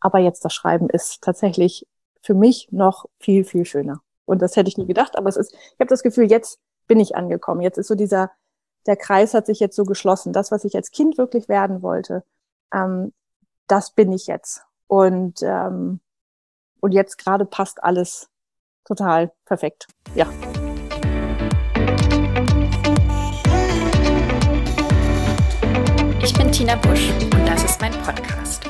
Aber jetzt das Schreiben ist tatsächlich für mich noch viel, viel schöner. Und das hätte ich nie gedacht, aber es ist, ich habe das Gefühl, jetzt bin ich angekommen. Jetzt ist so dieser, der Kreis hat sich jetzt so geschlossen. Das, was ich als Kind wirklich werden wollte, ähm, das bin ich jetzt. Und, ähm, und jetzt gerade passt alles total perfekt. Ja. Ich bin Tina Busch und das ist mein Podcast,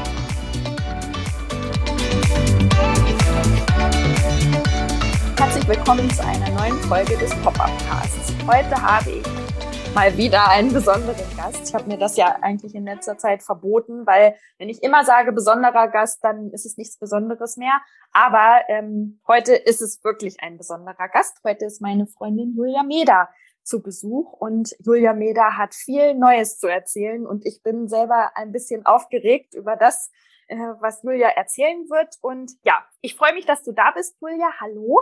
Willkommen zu einer neuen Folge des Pop-Up-Casts. Heute habe ich mal wieder einen besonderen Gast. Ich habe mir das ja eigentlich in letzter Zeit verboten, weil wenn ich immer sage besonderer Gast, dann ist es nichts Besonderes mehr. Aber ähm, heute ist es wirklich ein besonderer Gast. Heute ist meine Freundin Julia Meder zu Besuch und Julia Meder hat viel Neues zu erzählen und ich bin selber ein bisschen aufgeregt über das, äh, was Julia erzählen wird. Und ja, ich freue mich, dass du da bist, Julia. Hallo.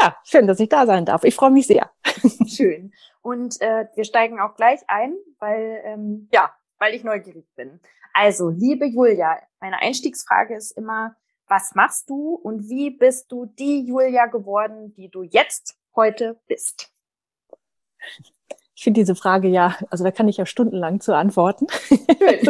Ja, schön, dass ich da sein darf. Ich freue mich sehr. Schön. Und äh, wir steigen auch gleich ein, weil ähm, ja, weil ich neugierig bin. Also, liebe Julia, meine Einstiegsfrage ist immer, was machst du und wie bist du die Julia geworden, die du jetzt heute bist? Ich finde diese Frage ja, also da kann ich ja stundenlang zu antworten.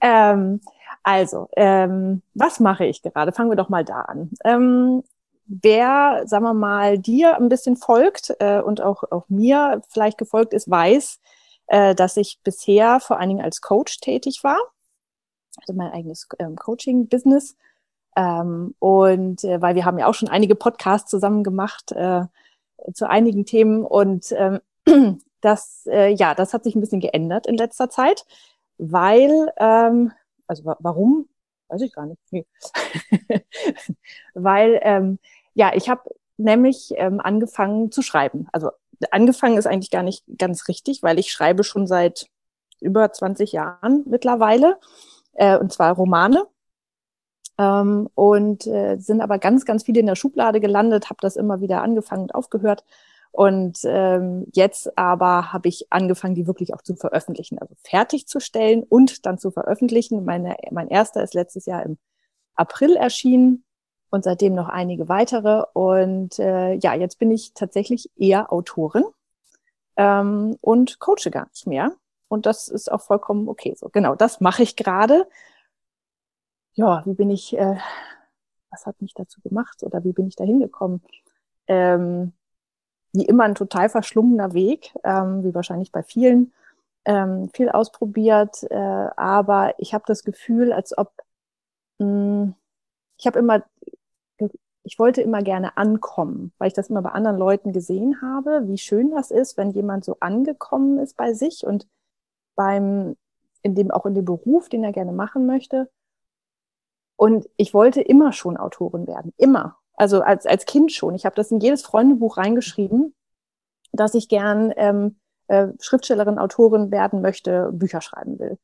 ähm, also, ähm, was mache ich gerade? Fangen wir doch mal da an. Ähm, wer, sagen wir mal, dir ein bisschen folgt äh, und auch, auch mir vielleicht gefolgt ist, weiß, äh, dass ich bisher vor allen Dingen als Coach tätig war. Also mein eigenes ähm, Coaching-Business. Ähm, und äh, weil wir haben ja auch schon einige Podcasts zusammen gemacht äh, zu einigen Themen und ähm, das, äh, ja, das hat sich ein bisschen geändert in letzter Zeit, weil, ähm, also warum, weiß ich gar nicht, nee. weil ähm, ja, ich habe nämlich ähm, angefangen zu schreiben. Also angefangen ist eigentlich gar nicht ganz richtig, weil ich schreibe schon seit über 20 Jahren mittlerweile, äh, und zwar Romane. Ähm, und äh, sind aber ganz, ganz viele in der Schublade gelandet, habe das immer wieder angefangen und aufgehört. Und ähm, jetzt aber habe ich angefangen, die wirklich auch zu veröffentlichen, also fertigzustellen und dann zu veröffentlichen. Meine, mein erster ist letztes Jahr im April erschienen und seitdem noch einige weitere. Und äh, ja, jetzt bin ich tatsächlich eher Autorin ähm, und coache gar nicht mehr. Und das ist auch vollkommen okay so. Genau, das mache ich gerade. Ja, wie bin ich, äh, was hat mich dazu gemacht oder wie bin ich da hingekommen? Ähm, wie immer ein total verschlungener Weg, ähm, wie wahrscheinlich bei vielen. Ähm, viel ausprobiert, äh, aber ich habe das Gefühl, als ob mh, hm, ich habe immer ich wollte immer gerne ankommen, weil ich das immer bei anderen Leuten gesehen habe, wie schön das ist, wenn jemand so angekommen ist bei sich und beim, in dem, auch in dem Beruf, den er gerne machen möchte. Und ich wollte immer schon Autorin werden, immer. Also als, als Kind schon. Ich habe das in jedes Freundebuch reingeschrieben, dass ich gern ähm, äh, Schriftstellerin, Autorin werden möchte, Bücher schreiben will.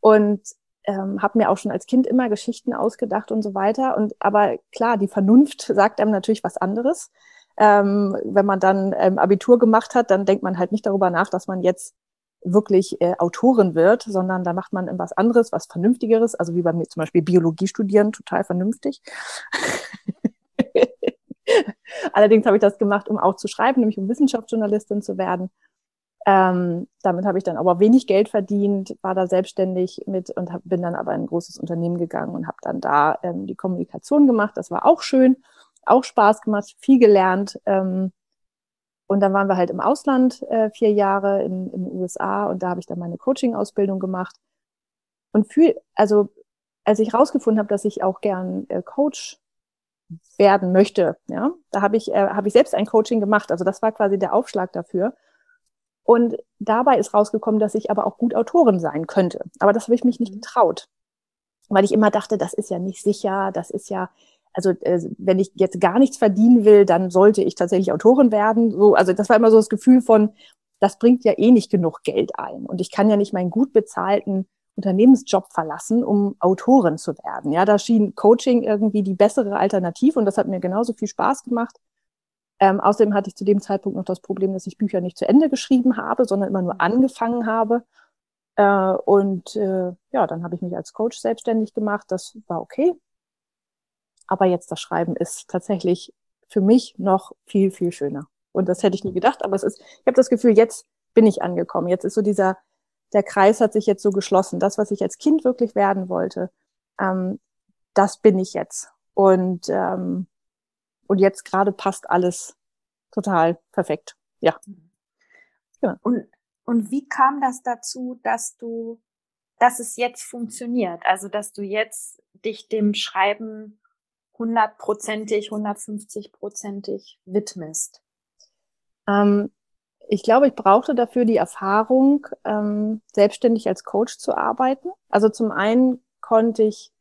Und ähm, habe mir auch schon als Kind immer Geschichten ausgedacht und so weiter. Und aber klar, die Vernunft sagt einem natürlich was anderes. Ähm, wenn man dann ähm, Abitur gemacht hat, dann denkt man halt nicht darüber nach, dass man jetzt wirklich äh, Autorin wird, sondern da macht man was anderes, was Vernünftigeres. Also wie bei mir zum Beispiel Biologie studieren, total vernünftig. Allerdings habe ich das gemacht, um auch zu schreiben, nämlich um Wissenschaftsjournalistin zu werden. Ähm, damit habe ich dann aber wenig Geld verdient, war da selbstständig mit und hab, bin dann aber in ein großes Unternehmen gegangen und habe dann da ähm, die Kommunikation gemacht. Das war auch schön, auch Spaß gemacht, viel gelernt. Ähm, und dann waren wir halt im Ausland äh, vier Jahre in, in den USA und da habe ich dann meine Coaching-Ausbildung gemacht. Und für, also als ich rausgefunden habe, dass ich auch gern äh, Coach werden möchte, ja, da habe ich, äh, hab ich selbst ein Coaching gemacht. Also das war quasi der Aufschlag dafür. Und dabei ist rausgekommen, dass ich aber auch gut Autorin sein könnte. Aber das habe ich mich nicht mhm. getraut, weil ich immer dachte, das ist ja nicht sicher, das ist ja, also äh, wenn ich jetzt gar nichts verdienen will, dann sollte ich tatsächlich Autorin werden. So, also das war immer so das Gefühl von, das bringt ja eh nicht genug Geld ein. Und ich kann ja nicht meinen gut bezahlten Unternehmensjob verlassen, um Autorin zu werden. Ja, da schien Coaching irgendwie die bessere Alternative und das hat mir genauso viel Spaß gemacht. Ähm, außerdem hatte ich zu dem Zeitpunkt noch das Problem, dass ich Bücher nicht zu Ende geschrieben habe, sondern immer nur angefangen habe. Äh, und äh, ja, dann habe ich mich als Coach selbstständig gemacht. Das war okay. Aber jetzt das Schreiben ist tatsächlich für mich noch viel, viel schöner. Und das hätte ich nie gedacht. Aber es ist, ich habe das Gefühl, jetzt bin ich angekommen. Jetzt ist so dieser, der Kreis hat sich jetzt so geschlossen. Das, was ich als Kind wirklich werden wollte, ähm, das bin ich jetzt. Und, ähm, und jetzt gerade passt alles total perfekt. Ja. ja. Und, und wie kam das dazu, dass du, dass es jetzt funktioniert? Also, dass du jetzt dich dem Schreiben hundertprozentig, hundertfünfzigprozentig widmest? Ähm, ich glaube, ich brauchte dafür die Erfahrung, ähm, selbstständig als Coach zu arbeiten. Also zum einen konnte ich,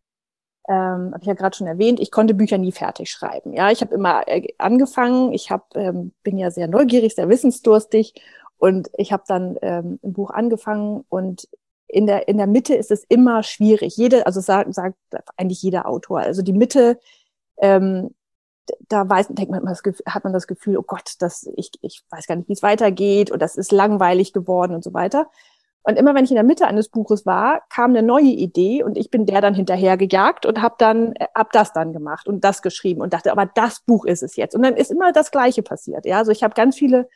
ähm, habe ich ja gerade schon erwähnt, ich konnte Bücher nie fertig schreiben. Ja, ich habe immer äh, angefangen. Ich hab, ähm, bin ja sehr neugierig, sehr wissensdurstig und ich habe dann ähm, ein Buch angefangen und in der in der Mitte ist es immer schwierig. Jede, also sagt, sagt eigentlich jeder Autor. Also die Mitte ähm, da weiß, denkt man, hat man das Gefühl, oh Gott, das, ich, ich weiß gar nicht, wie es weitergeht und das ist langweilig geworden und so weiter. Und immer wenn ich in der Mitte eines Buches war, kam eine neue Idee und ich bin der dann hinterher gejagt und habe dann hab das dann gemacht und das geschrieben und dachte, aber das Buch ist es jetzt. Und dann ist immer das Gleiche passiert. Ja, also ich habe ganz viele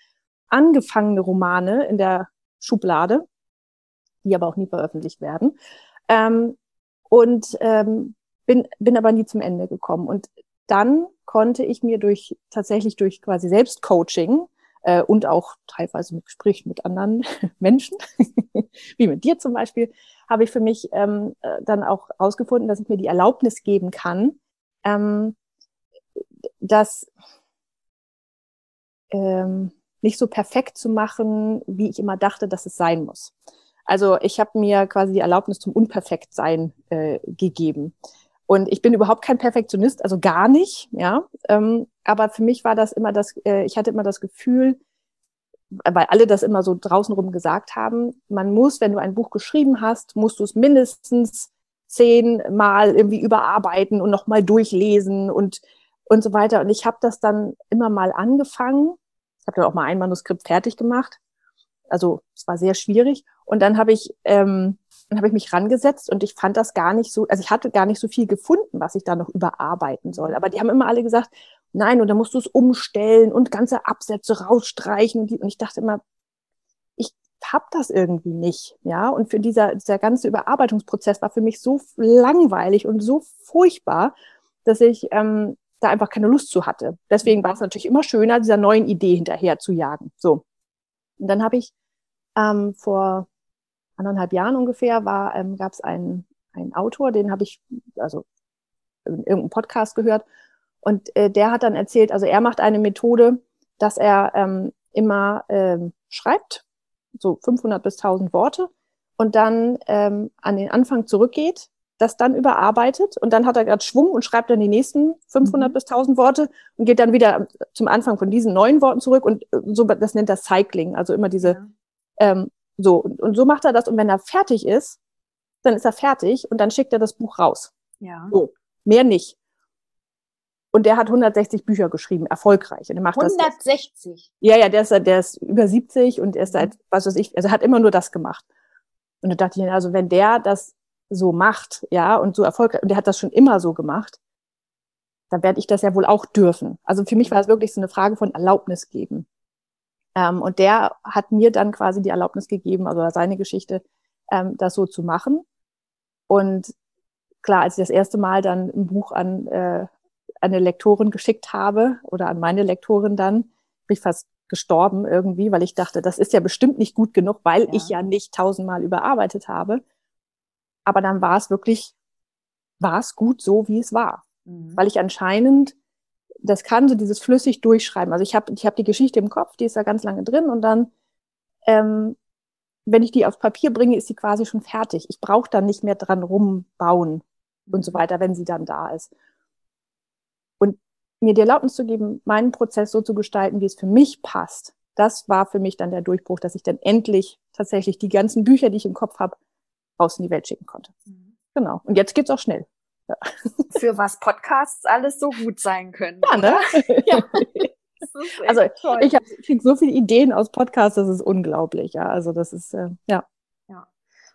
angefangene Romane in der Schublade, die aber auch nie veröffentlicht werden. Ähm, und ähm, bin, bin aber nie zum Ende gekommen. Und dann konnte ich mir durch tatsächlich durch quasi Selbstcoaching äh, und auch teilweise mit Gesprächen mit anderen Menschen, wie mit dir zum Beispiel, habe ich für mich ähm, äh, dann auch herausgefunden, dass ich mir die Erlaubnis geben kann, ähm, das ähm, nicht so perfekt zu machen, wie ich immer dachte, dass es sein muss. Also ich habe mir quasi die Erlaubnis zum Unperfektsein äh, gegeben. Und ich bin überhaupt kein Perfektionist, also gar nicht, ja. Ähm, aber für mich war das immer das, äh, ich hatte immer das Gefühl, weil alle das immer so draußenrum gesagt haben, man muss, wenn du ein Buch geschrieben hast, musst du es mindestens zehnmal irgendwie überarbeiten und nochmal durchlesen und, und so weiter. Und ich habe das dann immer mal angefangen. Ich habe dann auch mal ein Manuskript fertig gemacht. Also es war sehr schwierig. Und dann habe ich ähm, dann ich mich rangesetzt und ich fand das gar nicht so, also ich hatte gar nicht so viel gefunden, was ich da noch überarbeiten soll. Aber die haben immer alle gesagt, nein, und dann musst du es umstellen und ganze Absätze rausstreichen. Und ich dachte immer, ich hab das irgendwie nicht, ja. Und für dieser, dieser ganze Überarbeitungsprozess war für mich so langweilig und so furchtbar, dass ich ähm, da einfach keine Lust zu hatte. Deswegen war es natürlich immer schöner, dieser neuen Idee hinterher zu jagen. So. Und dann habe ich ähm, vor anderthalb Jahren ungefähr war, ähm, gab es einen, einen Autor, den habe ich also in irgendeinem Podcast gehört. Und äh, der hat dann erzählt, also er macht eine Methode, dass er ähm, immer ähm, schreibt, so 500 bis 1000 Worte, und dann ähm, an den Anfang zurückgeht, das dann überarbeitet und dann hat er gerade Schwung und schreibt dann die nächsten 500 mhm. bis 1000 Worte und geht dann wieder zum Anfang von diesen neuen Worten zurück und äh, so, das nennt er Cycling, also immer diese ja. ähm, so, und, und so macht er das. Und wenn er fertig ist, dann ist er fertig und dann schickt er das Buch raus. Ja. So, mehr nicht. Und der hat 160 Bücher geschrieben, erfolgreich. Und er macht 160? Das, ja, ja, der ist, der ist über 70 und er ist seit, was weiß ich, also hat immer nur das gemacht. Und da dachte ich, also wenn der das so macht, ja, und so erfolgreich, und der hat das schon immer so gemacht, dann werde ich das ja wohl auch dürfen. Also für mich war es wirklich so eine Frage von Erlaubnis geben. Ähm, und der hat mir dann quasi die Erlaubnis gegeben, also seine Geschichte, ähm, das so zu machen. Und klar, als ich das erste Mal dann ein Buch an äh, eine Lektorin geschickt habe oder an meine Lektorin dann, bin ich fast gestorben irgendwie, weil ich dachte, das ist ja bestimmt nicht gut genug, weil ja. ich ja nicht tausendmal überarbeitet habe. Aber dann war es wirklich, war es gut so, wie es war. Mhm. Weil ich anscheinend das kann so dieses flüssig durchschreiben. Also ich habe ich hab die Geschichte im Kopf, die ist da ganz lange drin und dann, ähm, wenn ich die aufs Papier bringe, ist sie quasi schon fertig. Ich brauche dann nicht mehr dran rumbauen und so mhm. weiter, wenn sie dann da ist. Mir die Erlaubnis zu geben, meinen Prozess so zu gestalten, wie es für mich passt, das war für mich dann der Durchbruch, dass ich dann endlich tatsächlich die ganzen Bücher, die ich im Kopf habe, raus in die Welt schicken konnte. Mhm. Genau. Und jetzt geht's auch schnell. Ja. Für was Podcasts alles so gut sein können. Ja, ne? ja. Also toll. ich kriege so viele Ideen aus Podcasts, das ist unglaublich. Ja, also das ist äh, ja. Ja.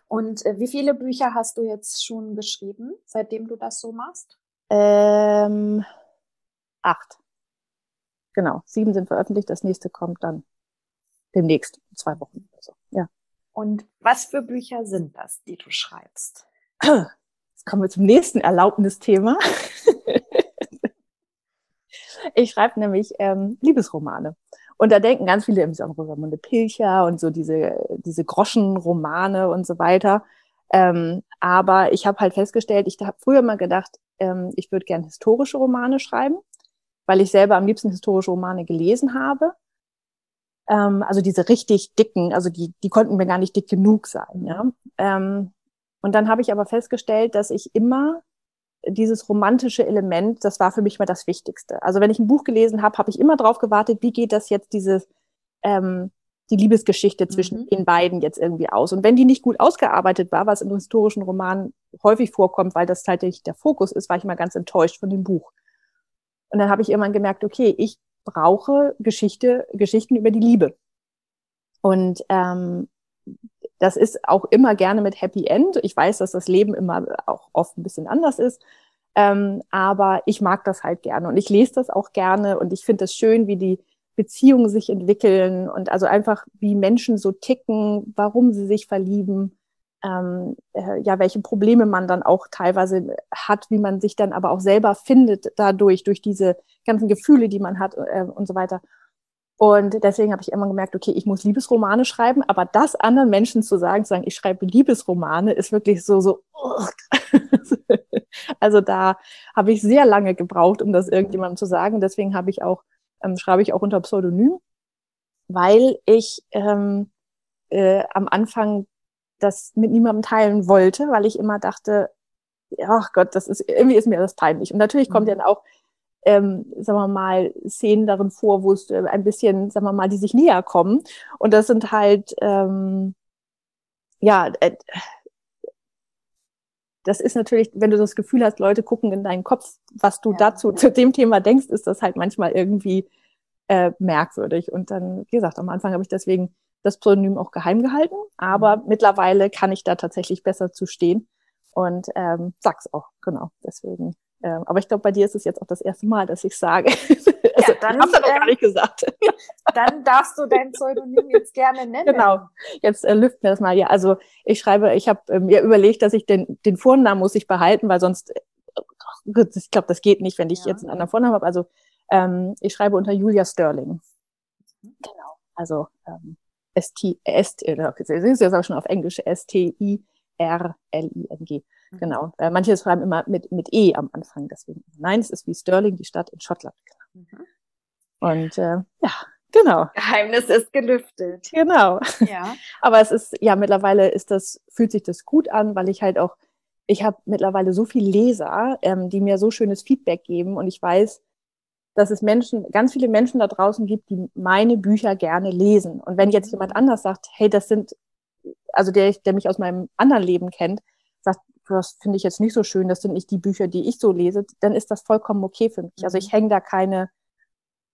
Und äh, wie viele Bücher hast du jetzt schon geschrieben, seitdem du das so machst? Ähm, acht. Genau, sieben sind veröffentlicht, das nächste kommt dann demnächst, in zwei Wochen oder so. Ja. Und was für Bücher sind das, die du schreibst? Jetzt kommen wir zum nächsten Erlaubnisthema. ich schreibe nämlich ähm, Liebesromane. Und da denken ganz viele an Rosamunde Pilcher und so diese, diese Groschenromane und so weiter. Ähm, aber ich habe halt festgestellt, ich habe früher mal gedacht, ähm, ich würde gern historische Romane schreiben, weil ich selber am liebsten historische Romane gelesen habe. Ähm, also diese richtig dicken, also die, die konnten mir gar nicht dick genug sein. Ja? Ähm, und dann habe ich aber festgestellt, dass ich immer dieses romantische Element, das war für mich mal das Wichtigste. Also wenn ich ein Buch gelesen habe, habe ich immer drauf gewartet, wie geht das jetzt dieses ähm, die Liebesgeschichte zwischen mhm. den beiden jetzt irgendwie aus. Und wenn die nicht gut ausgearbeitet war, was in historischen Romanen häufig vorkommt, weil das halt nicht der Fokus ist, war ich mal ganz enttäuscht von dem Buch. Und dann habe ich irgendwann gemerkt, okay, ich brauche Geschichte, Geschichten über die Liebe. Und ähm, das ist auch immer gerne mit Happy End. Ich weiß, dass das Leben immer auch oft ein bisschen anders ist. Ähm, aber ich mag das halt gerne und ich lese das auch gerne und ich finde es schön, wie die Beziehungen sich entwickeln und also einfach wie Menschen so ticken, warum sie sich verlieben, ähm, äh, ja, welche Probleme man dann auch teilweise hat, wie man sich dann aber auch selber findet dadurch, durch diese ganzen Gefühle, die man hat äh, und so weiter. Und deswegen habe ich immer gemerkt, okay, ich muss Liebesromane schreiben, aber das anderen Menschen zu sagen, zu sagen, ich schreibe Liebesromane, ist wirklich so, so, also da habe ich sehr lange gebraucht, um das irgendjemandem zu sagen. Deswegen habe ich auch, ähm, schreibe ich auch unter Pseudonym, weil ich ähm, äh, am Anfang das mit niemandem teilen wollte, weil ich immer dachte, ach Gott, das ist, irgendwie ist mir das peinlich. Und natürlich kommt mhm. dann auch ähm, sagen wir mal, Szenen darin vor, wo es äh, ein bisschen, sagen wir mal, die sich näher kommen. Und das sind halt, ähm, ja, äh, das ist natürlich, wenn du das Gefühl hast, Leute gucken in deinen Kopf, was du ja, dazu ja. zu dem Thema denkst, ist das halt manchmal irgendwie äh, merkwürdig. Und dann, wie gesagt, am Anfang habe ich deswegen das Pseudonym auch geheim gehalten, aber mhm. mittlerweile kann ich da tatsächlich besser zu stehen und ähm, sag's auch, genau. Deswegen ähm, aber ich glaube, bei dir ist es jetzt auch das erste Mal, dass ich sage. also, ja, dann hast du noch gar nicht gesagt. dann darfst du dein Pseudonym jetzt gerne nennen. Genau. Jetzt äh, lüften wir das mal. Ja, also ich schreibe, ich habe äh, mir überlegt, dass ich den, den Vornamen muss ich behalten, weil sonst, äh, ich glaube, das geht nicht, wenn ich ja. jetzt einen anderen Vornamen habe. Also ähm, ich schreibe unter Julia Sterling. Mhm. Genau. Also ähm, S-T, S-T, äh, das ist jetzt auch schon auf Englisch, S-T-I-R-L-I-N-G. Mhm. Genau. Äh, manche schreiben immer mit, mit E am Anfang, deswegen. Nein, es ist wie Stirling, die Stadt in Schottland. Mhm. Und äh, ja, genau. Geheimnis ist gelüftet. Genau. Ja. Aber es ist, ja, mittlerweile ist das, fühlt sich das gut an, weil ich halt auch, ich habe mittlerweile so viele Leser, ähm, die mir so schönes Feedback geben und ich weiß, dass es Menschen, ganz viele Menschen da draußen gibt, die meine Bücher gerne lesen. Und wenn jetzt jemand anders sagt, hey, das sind, also der, der mich aus meinem anderen Leben kennt, sagt, das finde ich jetzt nicht so schön, das sind nicht die Bücher, die ich so lese, dann ist das vollkommen okay für mich. Also ich mhm. hänge da keine,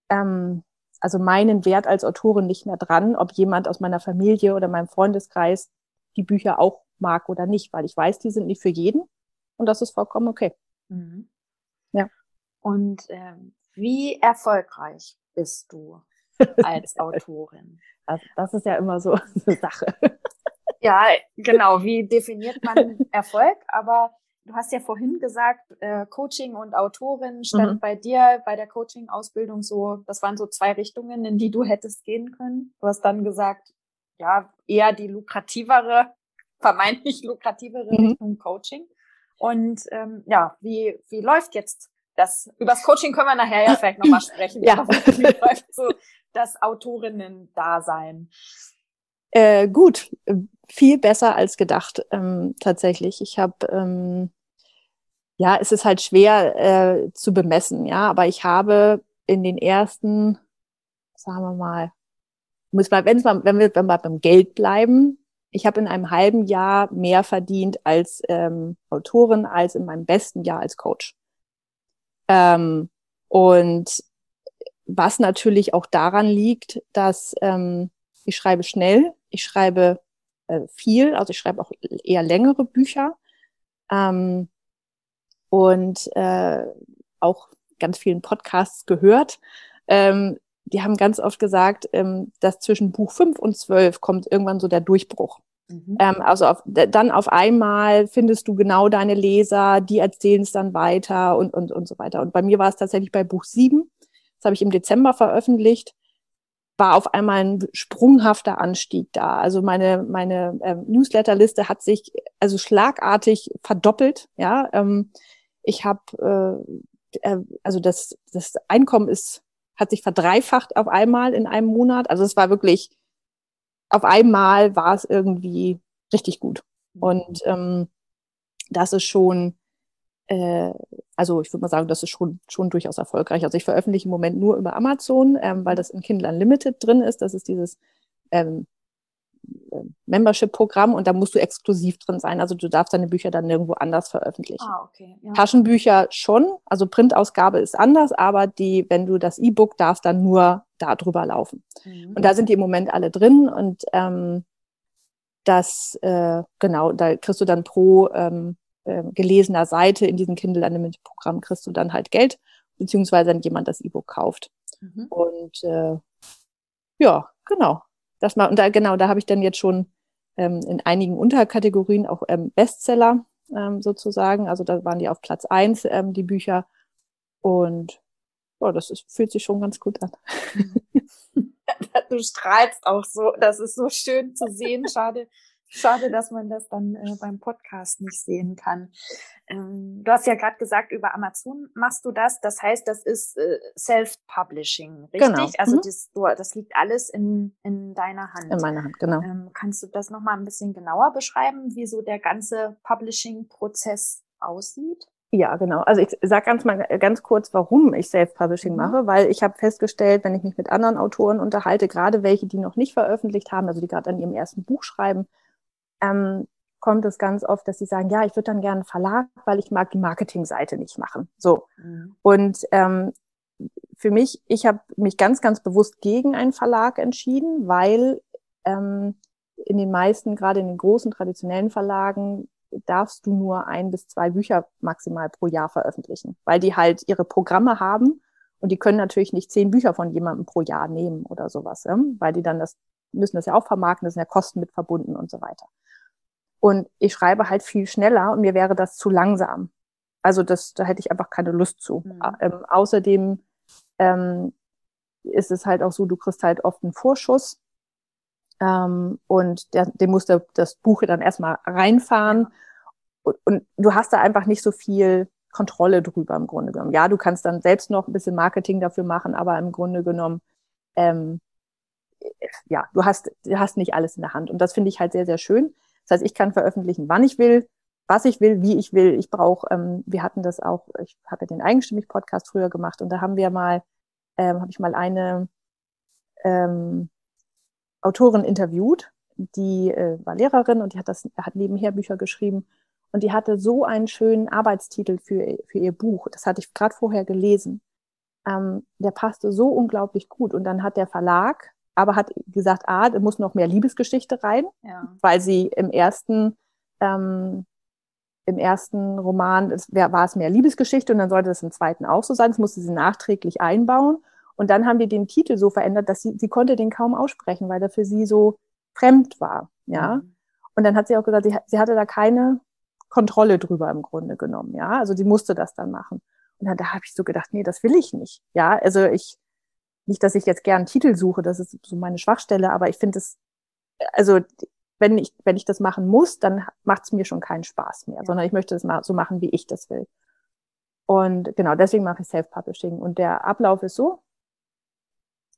ähm, also meinen Wert als Autorin nicht mehr dran, ob jemand aus meiner Familie oder meinem Freundeskreis die Bücher auch mag oder nicht, weil ich weiß, die sind nicht für jeden und das ist vollkommen okay. Mhm. Ja. Und ähm, wie erfolgreich bist du als Autorin? Das, das ist ja immer so eine Sache. Ja, genau. Wie definiert man Erfolg? Aber du hast ja vorhin gesagt, äh, Coaching und Autorin stand mhm. bei dir bei der Coaching-Ausbildung so, das waren so zwei Richtungen, in die du hättest gehen können. Du hast dann gesagt, ja, eher die lukrativere, vermeintlich lukrativere mhm. Richtung Coaching. Und ähm, ja, wie, wie läuft jetzt das? Übers Coaching können wir nachher ja vielleicht nochmal sprechen. ja. so das Autorinnen-Dasein? Äh, gut, viel besser als gedacht, ähm, tatsächlich. Ich habe ähm, ja, es ist halt schwer äh, zu bemessen, ja, aber ich habe in den ersten, sagen wir mal, muss mal, wenn's mal, wenn wir, wenn wir beim Geld bleiben, ich habe in einem halben Jahr mehr verdient als ähm, Autorin als in meinem besten Jahr als Coach. Ähm, und was natürlich auch daran liegt, dass ähm, ich schreibe schnell, ich schreibe äh, viel, also ich schreibe auch eher längere Bücher ähm, und äh, auch ganz vielen Podcasts gehört. Ähm, die haben ganz oft gesagt, ähm, dass zwischen Buch 5 und 12 kommt irgendwann so der Durchbruch. Mhm. Ähm, also auf, dann auf einmal findest du genau deine Leser, die erzählen es dann weiter und, und, und so weiter. Und bei mir war es tatsächlich bei Buch 7, das habe ich im Dezember veröffentlicht, war auf einmal ein sprunghafter Anstieg da. Also meine, meine ähm, Newsletterliste hat sich also schlagartig verdoppelt. Ja, ähm, ich habe äh, äh, also das, das Einkommen ist hat sich verdreifacht auf einmal in einem Monat. Also es war wirklich, auf einmal war es irgendwie richtig gut. Mhm. Und ähm, das ist schon, äh, also ich würde mal sagen, das ist schon, schon durchaus erfolgreich. Also ich veröffentliche im Moment nur über Amazon, ähm, weil das in Kindle Unlimited drin ist. Das ist dieses ähm, äh, Membership-Programm und da musst du exklusiv drin sein. Also du darfst deine Bücher dann nirgendwo anders veröffentlichen. Ah, okay. Ja. Taschenbücher schon, also Printausgabe ist anders, aber die, wenn du das E-Book darfst, dann nur da drüber laufen. Mhm. Und da sind die im Moment alle drin und ähm, das, äh, genau, da kriegst du dann pro ähm, äh, gelesener Seite in diesem Kindle Unlimited Programm kriegst du dann halt Geld, beziehungsweise wenn jemand das E-Book kauft. Mhm. Und äh, ja, genau das mal, und da, genau, da habe ich dann jetzt schon ähm, in einigen Unterkategorien auch ähm, Bestseller ähm, sozusagen. Also da waren die auf Platz eins ähm, die Bücher. Und ja, das ist, fühlt sich schon ganz gut an. du strahlst auch so, das ist so schön zu sehen. Schade, Schade, dass man das dann äh, beim Podcast nicht sehen kann. Ähm, du hast ja gerade gesagt, über Amazon machst du das. Das heißt, das ist äh, Self-Publishing, richtig? Genau. Also mhm. das, du, das liegt alles in, in deiner Hand. In meiner Hand, genau. Ähm, kannst du das nochmal ein bisschen genauer beschreiben, wie so der ganze Publishing-Prozess aussieht? Ja, genau. Also ich sage ganz mal ganz kurz, warum ich Self-Publishing mhm. mache, weil ich habe festgestellt, wenn ich mich mit anderen Autoren unterhalte, gerade welche, die noch nicht veröffentlicht haben, also die gerade an ihrem ersten Buch schreiben, ähm, kommt es ganz oft, dass sie sagen, ja, ich würde dann gerne einen Verlag, weil ich mag die Marketingseite nicht machen. So. Mhm. Und ähm, für mich, ich habe mich ganz, ganz bewusst gegen einen Verlag entschieden, weil ähm, in den meisten, gerade in den großen traditionellen Verlagen, darfst du nur ein bis zwei Bücher maximal pro Jahr veröffentlichen, weil die halt ihre Programme haben und die können natürlich nicht zehn Bücher von jemandem pro Jahr nehmen oder sowas, ja? weil die dann das müssen das ja auch vermarkten, das sind ja Kosten mit verbunden und so weiter. Und ich schreibe halt viel schneller und mir wäre das zu langsam. Also das, da hätte ich einfach keine Lust zu. Mhm. Ähm, außerdem ähm, ist es halt auch so, du kriegst halt oft einen Vorschuss ähm, und der, dem muss der, das Buch dann erstmal reinfahren. Und, und du hast da einfach nicht so viel Kontrolle drüber im Grunde genommen. Ja, du kannst dann selbst noch ein bisschen Marketing dafür machen, aber im Grunde genommen ähm, ja, du hast, du hast nicht alles in der Hand. Und das finde ich halt sehr, sehr schön. Das heißt, ich kann veröffentlichen, wann ich will, was ich will, wie ich will. Ich brauche, ähm, wir hatten das auch, ich habe ja den Eigenstimmig-Podcast früher gemacht und da haben wir mal, ähm, habe ich mal eine ähm, Autorin interviewt, die äh, war Lehrerin und die hat das, hat nebenher Bücher geschrieben und die hatte so einen schönen Arbeitstitel für, für ihr Buch. Das hatte ich gerade vorher gelesen. Ähm, der passte so unglaublich gut und dann hat der Verlag aber hat gesagt, ah, da muss noch mehr Liebesgeschichte rein, ja. weil sie im ersten ähm, im ersten Roman es, war es mehr Liebesgeschichte und dann sollte es im zweiten auch so sein. Das musste sie nachträglich einbauen. Und dann haben wir den Titel so verändert, dass sie, sie konnte den kaum aussprechen, weil er für sie so fremd war. Ja. Mhm. Und dann hat sie auch gesagt, sie, sie hatte da keine Kontrolle drüber im Grunde genommen. Ja. Also sie musste das dann machen. Und dann da habe ich so gedacht, nee, das will ich nicht. Ja. Also ich, nicht, dass ich jetzt gern Titel suche, das ist so meine Schwachstelle, aber ich finde es, also wenn ich, wenn ich das machen muss, dann macht es mir schon keinen Spaß mehr, ja. sondern ich möchte es mal so machen, wie ich das will. Und genau, deswegen mache ich Self-Publishing. Und der Ablauf ist so,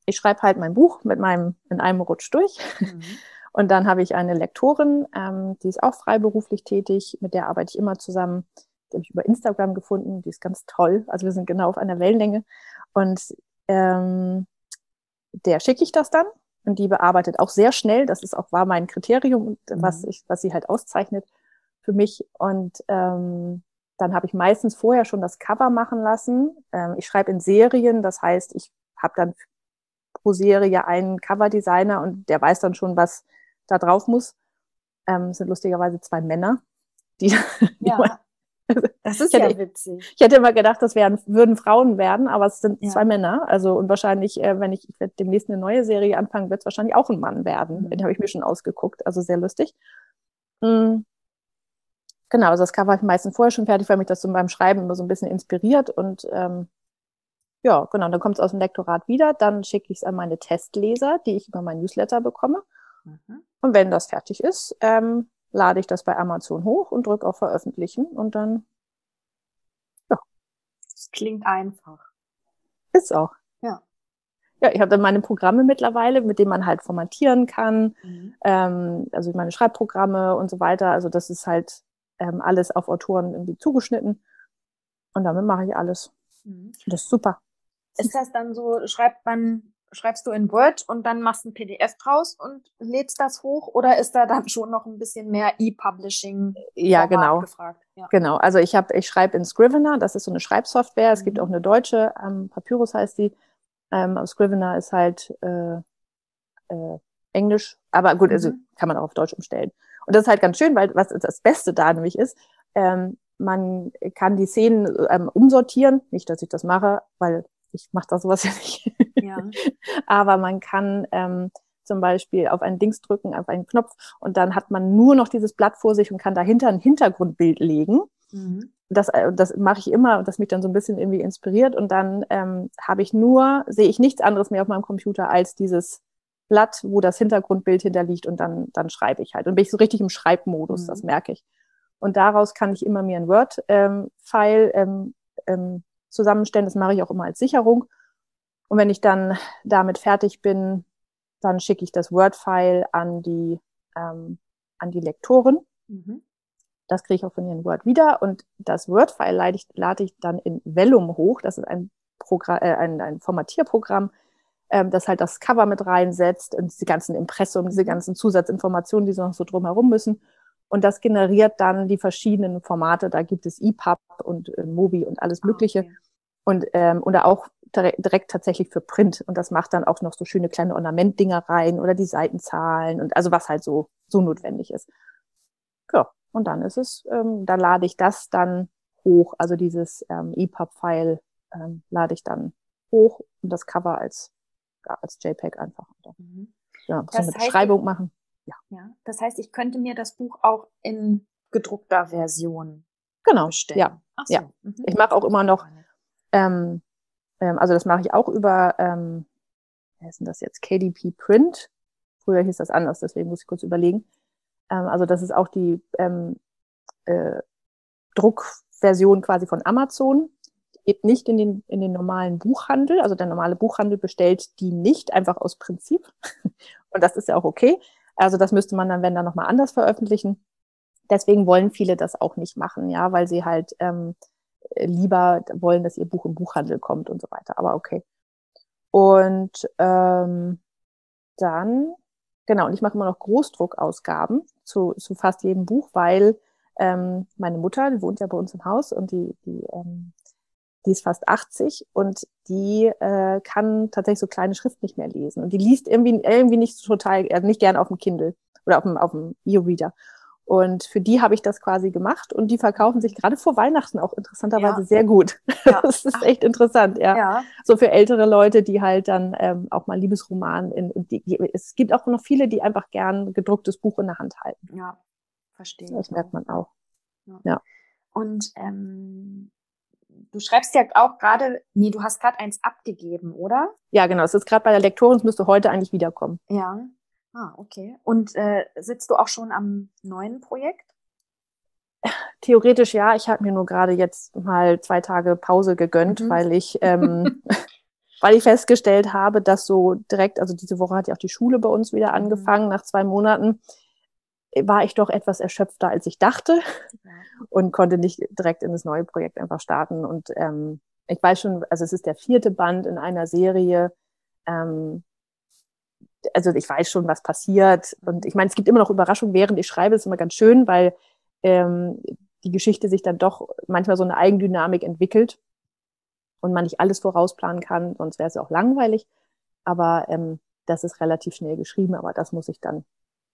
ich schreibe halt mein Buch mit meinem, in einem Rutsch durch. Mhm. Und dann habe ich eine Lektorin, ähm, die ist auch freiberuflich tätig, mit der arbeite ich immer zusammen. die habe ich über Instagram gefunden, die ist ganz toll. Also wir sind genau auf einer Wellenlänge. Und ähm, der schicke ich das dann und die bearbeitet auch sehr schnell. Das ist auch war mein Kriterium, was mhm. ich, was sie halt auszeichnet für mich. Und ähm, dann habe ich meistens vorher schon das Cover machen lassen. Ähm, ich schreibe in Serien, das heißt, ich habe dann pro Serie einen Coverdesigner und der weiß dann schon, was da drauf muss. Ähm, sind lustigerweise zwei Männer, die, ja. Das ist ja hätte, witzig. Ich hätte immer gedacht, das wären, würden Frauen werden, aber es sind ja. zwei Männer. Also und wahrscheinlich, äh, wenn ich, ich werde demnächst eine neue Serie anfangen, wird es wahrscheinlich auch ein Mann werden. Mhm. Den habe ich mir schon ausgeguckt. Also sehr lustig. Mhm. Genau, also das Cover habe ich meistens vorher schon fertig, weil mich das so beim Schreiben immer so ein bisschen inspiriert. Und ähm, ja, genau, dann kommt es aus dem Lektorat wieder. Dann schicke ich es an meine Testleser, die ich über mein Newsletter bekomme. Mhm. Und wenn das fertig ist, ähm, lade ich das bei Amazon hoch und drücke auf Veröffentlichen und dann, ja. Das klingt einfach. Ist auch. Ja. Ja, ich habe dann meine Programme mittlerweile, mit denen man halt formatieren kann, mhm. ähm, also meine Schreibprogramme und so weiter. Also das ist halt ähm, alles auf Autoren irgendwie zugeschnitten. Und damit mache ich alles. Mhm. Das ist super. Ist das dann so, schreibt man, schreibst du in Word und dann machst ein PDF draus und lädst das hoch oder ist da dann schon noch ein bisschen mehr E-Publishing ja, genau. gefragt? Ja, genau. Also ich habe, ich schreibe in Scrivener, das ist so eine Schreibsoftware. Es mhm. gibt auch eine deutsche, ähm, Papyrus heißt die. Ähm, Scrivener ist halt äh, äh, Englisch, aber gut, also mhm. kann man auch auf Deutsch umstellen. Und das ist halt ganz schön, weil was das Beste da nämlich ist, ähm, man kann die Szenen ähm, umsortieren. Nicht, dass ich das mache, weil ich mache da sowas ja nicht. Ja. Aber man kann ähm, zum Beispiel auf einen Dings drücken, auf einen Knopf und dann hat man nur noch dieses Blatt vor sich und kann dahinter ein Hintergrundbild legen. Mhm. Das, äh, das mache ich immer und das mich dann so ein bisschen irgendwie inspiriert und dann ähm, habe ich nur, sehe ich nichts anderes mehr auf meinem Computer als dieses Blatt, wo das Hintergrundbild hinterliegt und dann, dann schreibe ich halt. Und bin ich so richtig im Schreibmodus, mhm. das merke ich. Und daraus kann ich immer mir ein Word-File ähm, ähm, zusammenstellen. Das mache ich auch immer als Sicherung. Und wenn ich dann damit fertig bin, dann schicke ich das Word-File an die, ähm, an die Lektoren. Mhm. Das kriege ich auch von ihren Word wieder. Und das Word-File lade ich, lade ich dann in Vellum hoch. Das ist ein, Programm, äh, ein, ein Formatierprogramm, ähm, das halt das Cover mit reinsetzt und diese ganzen Impressum, diese ganzen Zusatzinformationen, die so noch so drumherum müssen. Und das generiert dann die verschiedenen Formate. Da gibt es EPUB und äh, Mobi und alles ah, Mögliche. Okay. Und ähm, oder auch direkt tatsächlich für Print. Und das macht dann auch noch so schöne kleine Ornamentdinger rein oder die Seitenzahlen und also was halt so, so notwendig ist. Ja, und dann ist es, ähm, da lade ich das dann hoch, also dieses ähm, EPUB-File ähm, lade ich dann hoch und das Cover als als JPEG einfach. Mhm. Ja, das eine heißt, Beschreibung machen. Ja. ja. Das heißt, ich könnte mir das Buch auch in gedruckter Version genau. bestellen. Ja. So. ja. Mhm. Ich mache auch immer noch, ähm, ähm, also das mache ich auch über, ähm, wer ist denn das jetzt? KDP Print. Früher hieß das anders, deswegen muss ich kurz überlegen. Ähm, also das ist auch die ähm, äh, Druckversion quasi von Amazon geht nicht in den, in den normalen Buchhandel. Also der normale Buchhandel bestellt die nicht, einfach aus Prinzip. Und das ist ja auch okay. Also das müsste man dann, wenn dann nochmal anders veröffentlichen. Deswegen wollen viele das auch nicht machen, ja, weil sie halt ähm, lieber wollen, dass ihr Buch im Buchhandel kommt und so weiter. Aber okay. Und ähm, dann, genau, und ich mache immer noch Großdruckausgaben zu, zu fast jedem Buch, weil ähm, meine Mutter, die wohnt ja bei uns im Haus und die, die ähm, die ist fast 80 und die äh, kann tatsächlich so kleine Schrift nicht mehr lesen. Und die liest irgendwie, irgendwie nicht so total, also nicht gern auf dem Kindle oder auf dem, auf dem E-Reader. Und für die habe ich das quasi gemacht und die verkaufen sich gerade vor Weihnachten auch interessanterweise ja. sehr gut. Ja. Das ist echt interessant, ja. ja. So für ältere Leute, die halt dann ähm, auch mal Liebesroman in, in die, es gibt auch noch viele, die einfach gern gedrucktes Buch in der Hand halten. Ja, verstehe. Das merkt man auch. Ja. ja. Und ähm, du schreibst ja auch gerade, nee, du hast gerade eins abgegeben, oder? Ja, genau. Es ist gerade bei der Lektorin, es müsste heute eigentlich wiederkommen. Ja. Ah, okay. Und äh, sitzt du auch schon am neuen Projekt? Theoretisch ja. Ich habe mir nur gerade jetzt mal zwei Tage Pause gegönnt, mhm. weil ich ähm, weil ich festgestellt habe, dass so direkt, also diese Woche hat ja auch die Schule bei uns wieder mhm. angefangen, mhm. nach zwei Monaten, war ich doch etwas erschöpfter, als ich dachte und konnte nicht direkt in das neue Projekt einfach starten. Und ähm, ich weiß schon, also es ist der vierte Band in einer Serie. Ähm, also ich weiß schon, was passiert. Und ich meine, es gibt immer noch Überraschungen, während ich schreibe. Das ist immer ganz schön, weil ähm, die Geschichte sich dann doch manchmal so eine Eigendynamik entwickelt und man nicht alles vorausplanen kann, sonst wäre es ja auch langweilig. Aber ähm, das ist relativ schnell geschrieben, aber das muss ich dann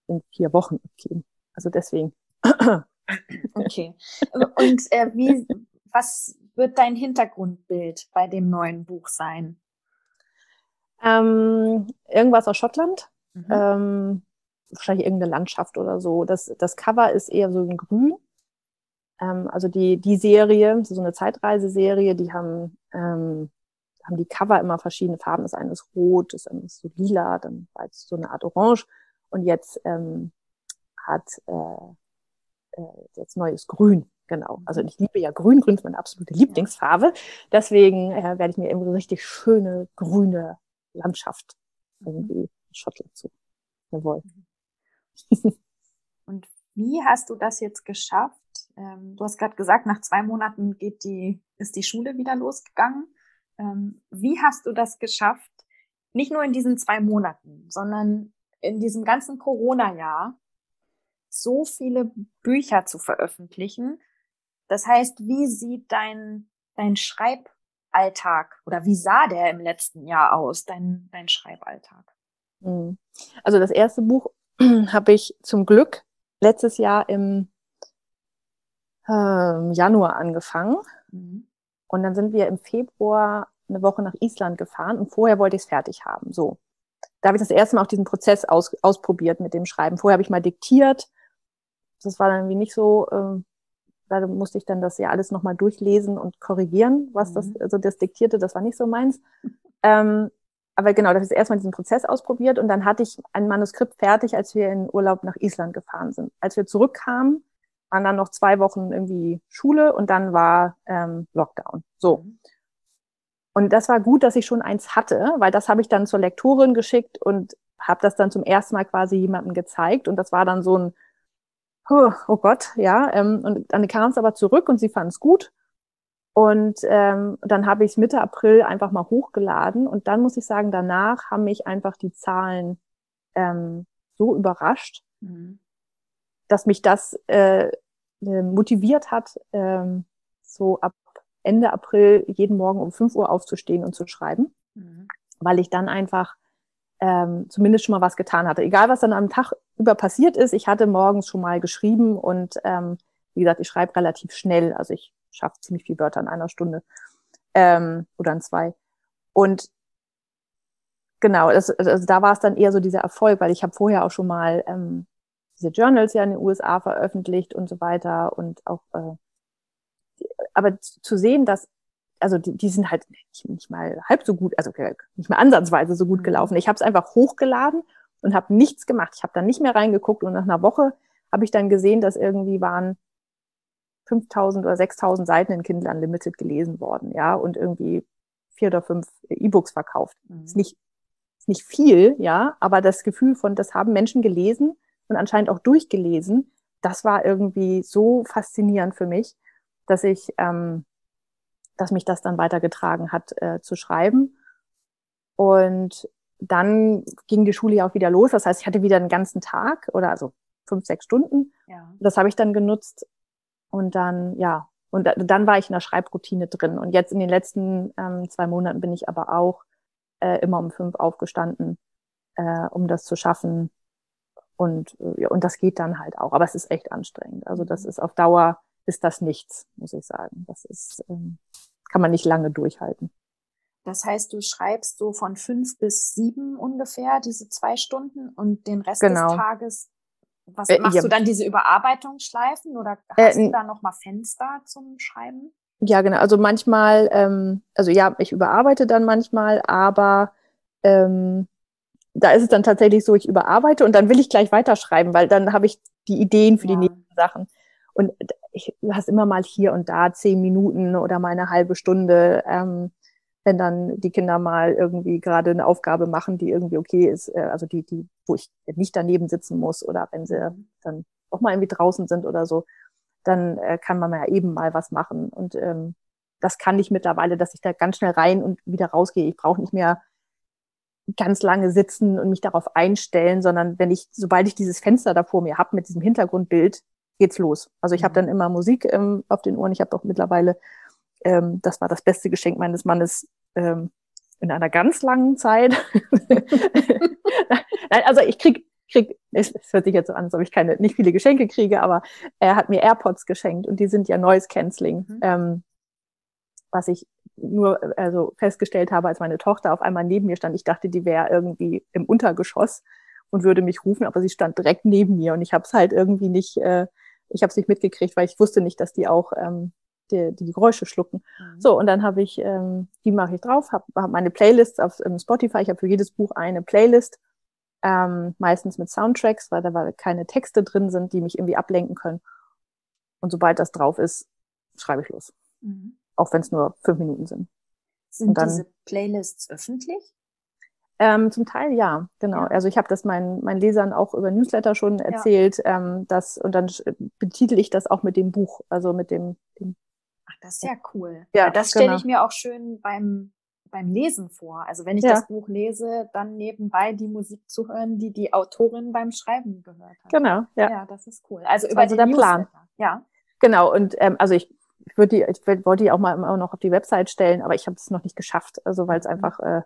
in vier Wochen abgeben. Also deswegen. Okay. Und äh, wie, was wird dein Hintergrundbild bei dem neuen Buch sein? Ähm, irgendwas aus Schottland. Mhm. Ähm, wahrscheinlich irgendeine Landschaft oder so. Das, das Cover ist eher so ein Grün. Ähm, also die, die Serie, so eine Zeitreiseserie, die haben, ähm, haben die Cover immer verschiedene Farben. Das eine ist rot, das andere ist so lila, dann war es so eine Art Orange. Und jetzt ähm, hat äh, äh, jetzt neues Grün. Genau. Also ich liebe ja Grün. Grün ist meine absolute Lieblingsfarbe. Deswegen äh, werde ich mir irgendwie richtig schöne grüne Landschaft irgendwie in Schottland zu. Jawohl. Und wie hast du das jetzt geschafft? Ähm, du hast gerade gesagt, nach zwei Monaten geht die, ist die Schule wieder losgegangen. Ähm, wie hast du das geschafft? Nicht nur in diesen zwei Monaten, sondern in diesem ganzen Corona-Jahr so viele Bücher zu veröffentlichen. Das heißt, wie sieht dein, dein Schreiballtag oder wie sah der im letzten Jahr aus, dein, dein Schreiballtag? Hm. Also das erste Buch habe ich zum Glück letztes Jahr im äh, Januar angefangen. Mhm. Und dann sind wir im Februar eine Woche nach Island gefahren und vorher wollte ich es fertig haben. So. Da habe ich das erste Mal auch diesen Prozess aus, ausprobiert mit dem Schreiben. Vorher habe ich mal diktiert. Das war dann irgendwie nicht so, äh, da musste ich dann das ja alles nochmal durchlesen und korrigieren, was mhm. das, also das Diktierte, das war nicht so meins. Ähm, aber genau, da habe ich erstmal diesen Prozess ausprobiert und dann hatte ich ein Manuskript fertig, als wir in Urlaub nach Island gefahren sind. Als wir zurückkamen, waren dann noch zwei Wochen irgendwie Schule und dann war ähm, Lockdown. So. Mhm. Und das war gut, dass ich schon eins hatte, weil das habe ich dann zur Lektorin geschickt und habe das dann zum ersten Mal quasi jemandem gezeigt. Und das war dann so ein, oh, oh Gott, ja. Ähm, und dann kam es aber zurück und sie fand es gut. Und ähm, dann habe ich es Mitte April einfach mal hochgeladen. Und dann muss ich sagen, danach haben mich einfach die Zahlen ähm, so überrascht, mhm. dass mich das äh motiviert hat, ähm, so ab Ende April jeden Morgen um 5 Uhr aufzustehen und zu schreiben, mhm. weil ich dann einfach ähm, zumindest schon mal was getan hatte. Egal, was dann am Tag über passiert ist, ich hatte morgens schon mal geschrieben und ähm, wie gesagt, ich schreibe relativ schnell. Also ich schaffe ziemlich viele Wörter in einer Stunde ähm, oder in zwei. Und genau, das, also da war es dann eher so dieser Erfolg, weil ich habe vorher auch schon mal ähm, diese Journals ja in den USA veröffentlicht und so weiter und auch äh, aber zu sehen, dass, also die, die sind halt nicht, nicht mal halb so gut, also nicht mal ansatzweise so gut mhm. gelaufen. Ich habe es einfach hochgeladen und habe nichts gemacht. Ich habe dann nicht mehr reingeguckt und nach einer Woche habe ich dann gesehen, dass irgendwie waren 5000 oder 6000 Seiten in Kindle Unlimited gelesen worden, ja, und irgendwie vier oder fünf E-Books verkauft. Mhm. Ist nicht, ist nicht viel, ja, aber das Gefühl von, das haben Menschen gelesen und anscheinend auch durchgelesen, das war irgendwie so faszinierend für mich dass ich, ähm, dass mich das dann weitergetragen hat, äh, zu schreiben. Und dann ging die Schule ja auch wieder los. Das heißt, ich hatte wieder einen ganzen Tag oder also fünf, sechs Stunden. Ja. Das habe ich dann genutzt. Und dann, ja, und dann war ich in der Schreibroutine drin. Und jetzt in den letzten ähm, zwei Monaten bin ich aber auch äh, immer um fünf aufgestanden, äh, um das zu schaffen. Und, äh, ja, und das geht dann halt auch. Aber es ist echt anstrengend. Also das mhm. ist auf Dauer ist das nichts, muss ich sagen. Das ist, ähm, kann man nicht lange durchhalten. Das heißt, du schreibst so von fünf bis sieben ungefähr diese zwei Stunden und den Rest genau. des Tages, was äh, machst ja. du dann diese Überarbeitungsschleifen oder äh, hast äh, du da nochmal Fenster zum Schreiben? Ja, genau. Also manchmal, ähm, also ja, ich überarbeite dann manchmal, aber ähm, da ist es dann tatsächlich so, ich überarbeite und dann will ich gleich weiterschreiben, weil dann habe ich die Ideen für ja. die nächsten Sachen. Und ich, du hast immer mal hier und da zehn Minuten oder mal eine halbe Stunde, ähm, wenn dann die Kinder mal irgendwie gerade eine Aufgabe machen, die irgendwie okay ist, äh, also die, die, wo ich nicht daneben sitzen muss oder wenn sie dann auch mal irgendwie draußen sind oder so, dann äh, kann man ja eben mal was machen. Und ähm, das kann ich mittlerweile, dass ich da ganz schnell rein und wieder rausgehe. Ich brauche nicht mehr ganz lange sitzen und mich darauf einstellen, sondern wenn ich, sobald ich dieses Fenster da vor mir habe mit diesem Hintergrundbild, geht's los. Also ich habe mhm. dann immer Musik ähm, auf den Ohren. Ich habe auch mittlerweile ähm, das war das beste Geschenk meines Mannes ähm, in einer ganz langen Zeit. also ich krieg, krieg, es, es hört sich jetzt so an, als ob ich keine, nicht viele Geschenke kriege, aber er hat mir AirPods geschenkt und die sind ja Noise Cancelling, mhm. ähm, was ich nur also festgestellt habe, als meine Tochter auf einmal neben mir stand. Ich dachte, die wäre irgendwie im Untergeschoss und würde mich rufen, aber sie stand direkt neben mir und ich habe es halt irgendwie nicht, äh, ich habe es nicht mitgekriegt, weil ich wusste nicht, dass die auch ähm, die, die Geräusche schlucken. Mhm. So, und dann habe ich, ähm, die mache ich drauf, habe hab meine Playlists auf ähm, Spotify. Ich habe für jedes Buch eine Playlist, ähm, meistens mit Soundtracks, weil da keine Texte drin sind, die mich irgendwie ablenken können. Und sobald das drauf ist, schreibe ich los. Mhm. Auch wenn es nur fünf Minuten sind. Sind dann, diese Playlists öffentlich? Ähm, zum Teil ja, genau. Ja. Also ich habe das meinen, meinen Lesern auch über Newsletter schon erzählt, ja. ähm, dass, und dann betitel ich das auch mit dem Buch, also mit dem, dem das ist ja cool. Ja, das stelle genau. ich mir auch schön beim, beim Lesen vor. Also wenn ich ja. das Buch lese, dann nebenbei die Musik zu hören, die die Autorin beim Schreiben gehört hat. Genau, ja. Ja, das ist cool. Also über also der Plan. Ja. Genau, und ähm, also ich, ich würde die, ich wollte die auch mal immer noch auf die Website stellen, aber ich habe es noch nicht geschafft. Also weil es mhm. einfach äh,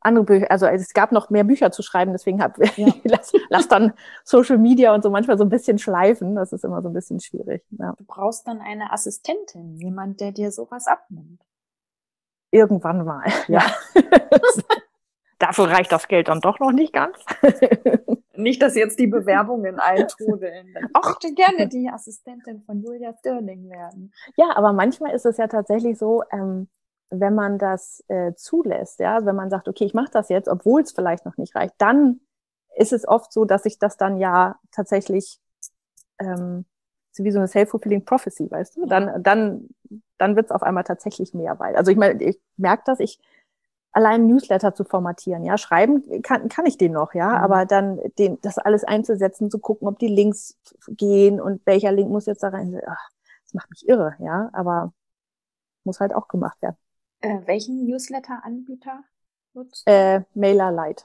andere Bücher, also es gab noch mehr Bücher zu schreiben, deswegen hab, ja. lass, lass dann Social Media und so manchmal so ein bisschen schleifen. Das ist immer so ein bisschen schwierig. Ja. Du brauchst dann eine Assistentin, jemand, der dir sowas abnimmt. Irgendwann mal, ja. Dafür reicht das Geld dann doch noch nicht ganz. nicht, dass jetzt die Bewerbungen eintrudeln. Ich möchte gerne die Assistentin von Julia Stirling werden. Ja, aber manchmal ist es ja tatsächlich so, ähm, wenn man das äh, zulässt, ja, also wenn man sagt, okay, ich mache das jetzt, obwohl es vielleicht noch nicht reicht, dann ist es oft so, dass sich das dann ja tatsächlich ähm, so wie so eine self-fulfilling prophecy, weißt du? Dann, dann, dann wird es auf einmal tatsächlich mehr, weil, also ich meine, ich merke das, ich allein Newsletter zu formatieren, ja, schreiben kann, kann ich den noch, ja, mhm. aber dann den, das alles einzusetzen, zu gucken, ob die Links gehen und welcher Link muss jetzt da rein, ach, das macht mich irre, ja, aber muss halt auch gemacht werden. Äh, welchen Newsletter-Anbieter nutzt du? Äh, MailerLite.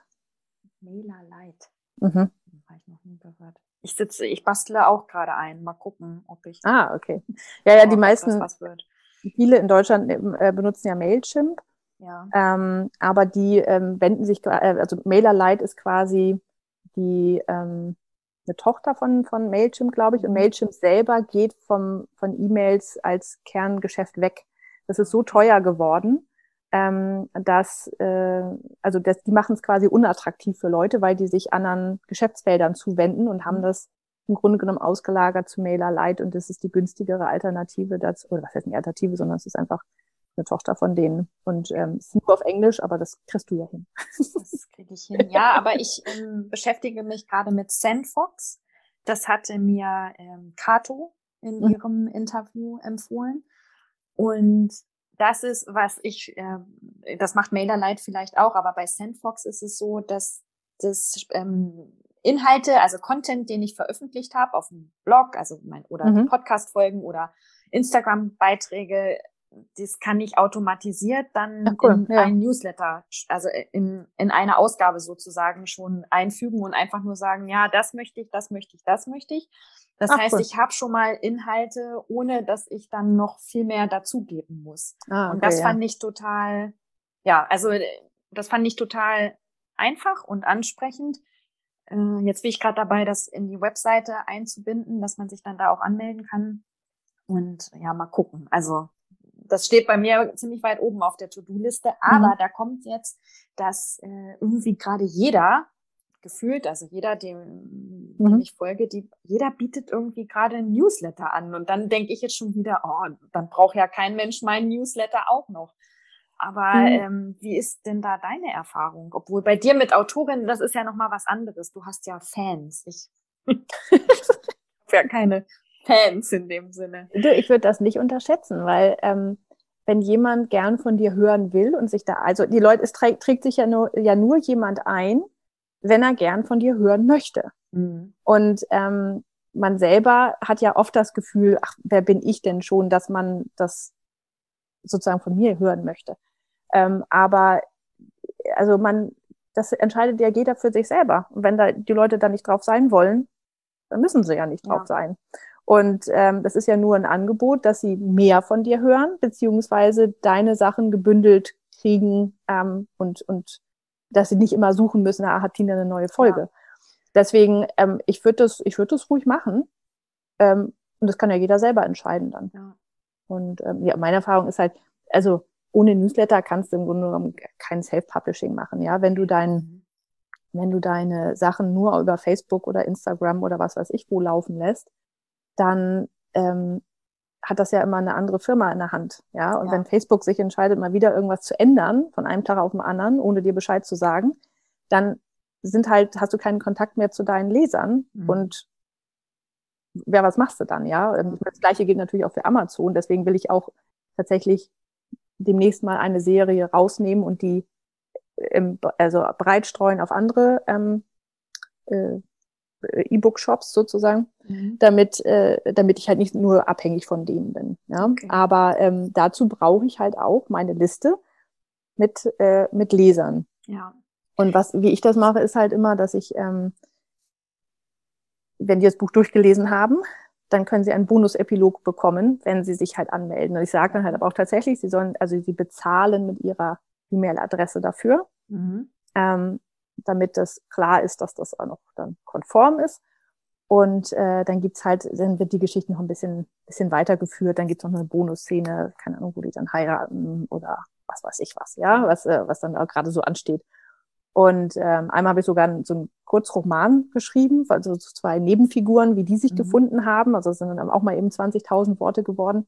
MailerLite. Mhm. Habe ich noch nie gehört. Ich sitze, ich bastle auch gerade ein. Mal gucken, ob ich. Ah, okay. Ja, ja, die meisten, viele in Deutschland äh, benutzen ja Mailchimp. Ja. Ähm, aber die ähm, wenden sich, äh, also MailerLite ist quasi die ähm, eine Tochter von, von Mailchimp, glaube ich. Und mhm. Mailchimp selber geht vom, von E-Mails als Kerngeschäft weg. Das ist so teuer geworden, ähm, dass, äh, also das, die machen es quasi unattraktiv für Leute, weil die sich anderen Geschäftsfeldern zuwenden und haben mhm. das im Grunde genommen ausgelagert zu MailerLite und das ist die günstigere Alternative dazu, oder was heißt nicht Alternative, sondern es ist einfach eine Tochter von denen. Und ähm, es ist nur auf Englisch, aber das kriegst du ja hin. Das kriege ich hin. Ja, aber ich ähm, beschäftige mich gerade mit Sandfox. Das hatte mir ähm, Kato in mhm. ihrem Interview empfohlen. Und das ist, was ich, äh, das macht MailerLite vielleicht auch, aber bei Sandfox ist es so, dass das ähm, Inhalte, also Content, den ich veröffentlicht habe auf dem Blog, also mein oder mhm. Podcast-Folgen oder Instagram-Beiträge, das kann ich automatisiert dann cool, in ja. ein Newsletter, also in, in eine Ausgabe sozusagen schon einfügen und einfach nur sagen, ja, das möchte ich, das möchte ich, das möchte ich. Das Ach, heißt, cool. ich habe schon mal Inhalte, ohne dass ich dann noch viel mehr dazugeben muss. Ah, okay, und das ja. fand ich total, ja, also das fand ich total einfach und ansprechend. Äh, jetzt bin ich gerade dabei, das in die Webseite einzubinden, dass man sich dann da auch anmelden kann. Und ja, mal gucken. Also das steht bei mir ziemlich weit oben auf der To-Do-Liste. Aber mhm. da kommt jetzt, dass äh, irgendwie gerade jeder gefühlt, also jeder, dem, dem mhm. ich folge, die, jeder bietet irgendwie gerade ein Newsletter an. Und dann denke ich jetzt schon wieder, oh, dann braucht ja kein Mensch meinen Newsletter auch noch. Aber mhm. ähm, wie ist denn da deine Erfahrung? Obwohl bei dir mit Autorinnen, das ist ja nochmal was anderes. Du hast ja Fans. Ich habe ja keine Fans in dem Sinne. Du, ich würde das nicht unterschätzen, weil ähm, wenn jemand gern von dir hören will und sich da, also die Leute, es trägt, trägt sich ja nur, ja nur jemand ein, wenn er gern von dir hören möchte. Mhm. Und ähm, man selber hat ja oft das Gefühl, ach, wer bin ich denn schon, dass man das sozusagen von mir hören möchte. Ähm, aber also man, das entscheidet ja jeder für sich selber. Und wenn da die Leute da nicht drauf sein wollen, dann müssen sie ja nicht drauf ja. sein. Und ähm, das ist ja nur ein Angebot, dass sie mehr von dir hören, beziehungsweise deine Sachen gebündelt kriegen ähm, und, und dass sie nicht immer suchen müssen, ah, hat Tina eine neue Folge. Ja. Deswegen, ähm, ich würde das, ich würde das ruhig machen. Ähm, und das kann ja jeder selber entscheiden dann. Ja. Und ähm, ja, meine Erfahrung ist halt, also ohne Newsletter kannst du im Grunde genommen kein Self-Publishing machen. Ja, wenn du dein, mhm. wenn du deine Sachen nur über Facebook oder Instagram oder was weiß ich wo laufen lässt, dann ähm, hat das ja immer eine andere Firma in der Hand. Ja, und ja. wenn Facebook sich entscheidet, mal wieder irgendwas zu ändern, von einem Tag auf den anderen, ohne dir Bescheid zu sagen, dann sind halt, hast du keinen Kontakt mehr zu deinen Lesern mhm. und ja, was machst du dann, ja? Das gleiche gilt natürlich auch für Amazon, deswegen will ich auch tatsächlich demnächst mal eine Serie rausnehmen und die im, also breitstreuen auf andere ähm, äh, E-Book-Shops sozusagen, mhm. damit, äh, damit ich halt nicht nur abhängig von denen bin. Ja? Okay. Aber ähm, dazu brauche ich halt auch meine Liste mit, äh, mit Lesern. Ja. Und was, wie ich das mache, ist halt immer, dass ich, ähm, wenn die das Buch durchgelesen haben, dann können sie einen Bonus-Epilog bekommen, wenn sie sich halt anmelden. Und ich sage dann halt aber auch tatsächlich, sie sollen, also sie bezahlen mit ihrer E-Mail-Adresse dafür. Mhm. Ähm, damit das klar ist, dass das auch noch dann konform ist. Und äh, dann gibt's halt, dann wird die Geschichte noch ein bisschen, bisschen weitergeführt, dann gibt's noch eine Bonusszene, keine Ahnung, wo die dann heiraten oder was weiß ich was, ja, was, äh, was dann auch gerade so ansteht. Und ähm, einmal habe ich sogar so einen Kurzroman geschrieben, also zwei Nebenfiguren, wie die sich mhm. gefunden haben. Also es sind dann auch mal eben 20.000 Worte geworden.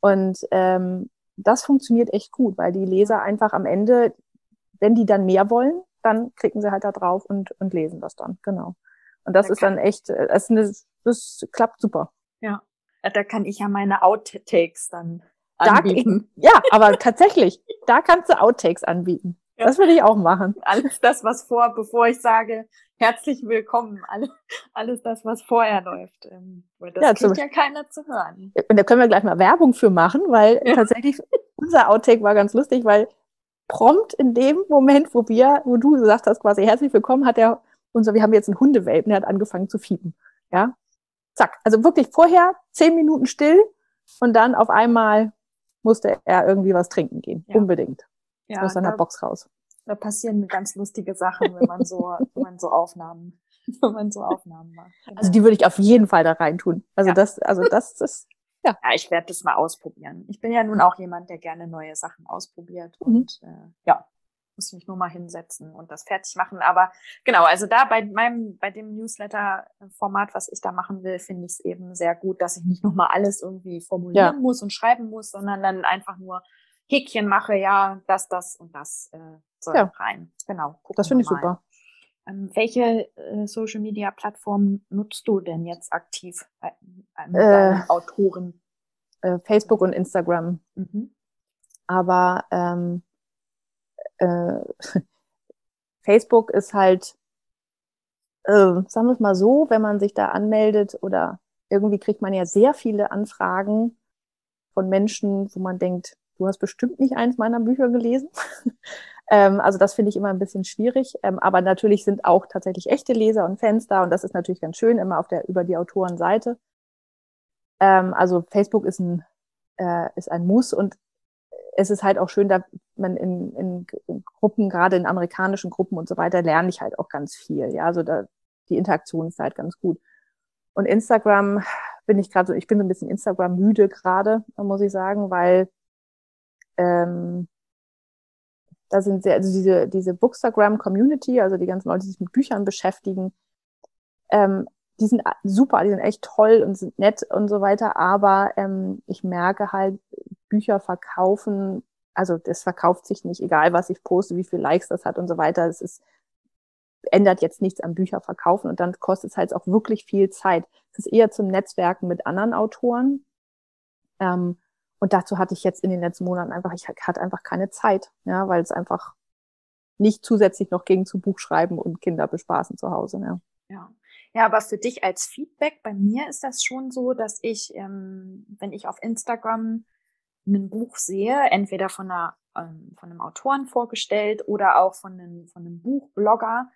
Und ähm, das funktioniert echt gut, weil die Leser einfach am Ende, wenn die dann mehr wollen, dann klicken sie halt da drauf und, und lesen das dann, genau. Und das da ist dann echt, äh, das, eine, das klappt super. Ja, da kann ich ja meine Outtakes dann anbieten. Da, ja, aber tatsächlich, da kannst du Outtakes anbieten. Ja. Das würde ich auch machen. Alles das, was vor, bevor ich sage, herzlich willkommen, alles, alles das, was vorher läuft. Ähm, das ja, kriegt ja keiner zu hören. Und da können wir gleich mal Werbung für machen, weil ja. tatsächlich unser Outtake war ganz lustig, weil prompt in dem Moment, wo wir, wo du gesagt hast, quasi herzlich willkommen, hat er unser, wir haben jetzt einen Hundewelpen, der hat angefangen zu fiepen. Ja. Zack. Also wirklich vorher zehn Minuten still und dann auf einmal musste er irgendwie was trinken gehen. Ja. Unbedingt. Ja, aus seiner da, Box raus. Da passieren ganz lustige Sachen, wenn man so, wenn man so Aufnahmen, wenn man so Aufnahmen macht. Genau. Also die würde ich auf jeden Fall da rein tun. Also ja. das, also das ist ja. ja, ich werde das mal ausprobieren. Ich bin ja nun auch jemand, der gerne neue Sachen ausprobiert mhm. und äh, ja, muss mich nur mal hinsetzen und das fertig machen. Aber genau, also da bei meinem, bei dem Newsletter-Format, was ich da machen will, finde ich es eben sehr gut, dass ich nicht nochmal alles irgendwie formulieren ja. muss und schreiben muss, sondern dann einfach nur Häkchen mache, ja, das, das und das äh, soll ja. rein. Genau. Das finde ich super. Ähm, welche äh, Social Media Plattform nutzt du denn jetzt aktiv äh, mit äh, Autoren? Äh, Facebook und Instagram. Mhm. Aber ähm, äh, Facebook ist halt, äh, sagen wir es mal so, wenn man sich da anmeldet oder irgendwie kriegt man ja sehr viele Anfragen von Menschen, wo man denkt, du hast bestimmt nicht eins meiner Bücher gelesen. Ähm, also das finde ich immer ein bisschen schwierig. Ähm, aber natürlich sind auch tatsächlich echte Leser und Fans da und das ist natürlich ganz schön, immer auf der über die Autorenseite. Ähm, also Facebook ist ein, äh, ist ein Muss und es ist halt auch schön, da man in, in, in Gruppen, gerade in amerikanischen Gruppen und so weiter, lerne ich halt auch ganz viel. Ja, also da, die Interaktion ist halt ganz gut. Und Instagram bin ich gerade so, ich bin so ein bisschen Instagram müde gerade, muss ich sagen, weil ähm, da sind sehr, also diese, diese Bookstagram-Community, also die ganzen Leute, die sich mit Büchern beschäftigen, ähm, die sind super, die sind echt toll und sind nett und so weiter, aber ähm, ich merke halt, Bücher verkaufen, also das verkauft sich nicht, egal was ich poste, wie viel Likes das hat und so weiter. Es ist, ändert jetzt nichts am Bücherverkaufen und dann kostet es halt auch wirklich viel Zeit. Es ist eher zum Netzwerken mit anderen Autoren. Ähm, und dazu hatte ich jetzt in den letzten Monaten einfach, ich hatte einfach keine Zeit, ja, weil es einfach nicht zusätzlich noch gegen zu Buch schreiben und Kinder bespaßen zu Hause. Ja. ja. Ja, aber für dich als Feedback, bei mir ist das schon so, dass ich, ähm, wenn ich auf Instagram ein Buch sehe, entweder von einer ähm, von einem Autoren vorgestellt oder auch von einem von einem Buchblogger,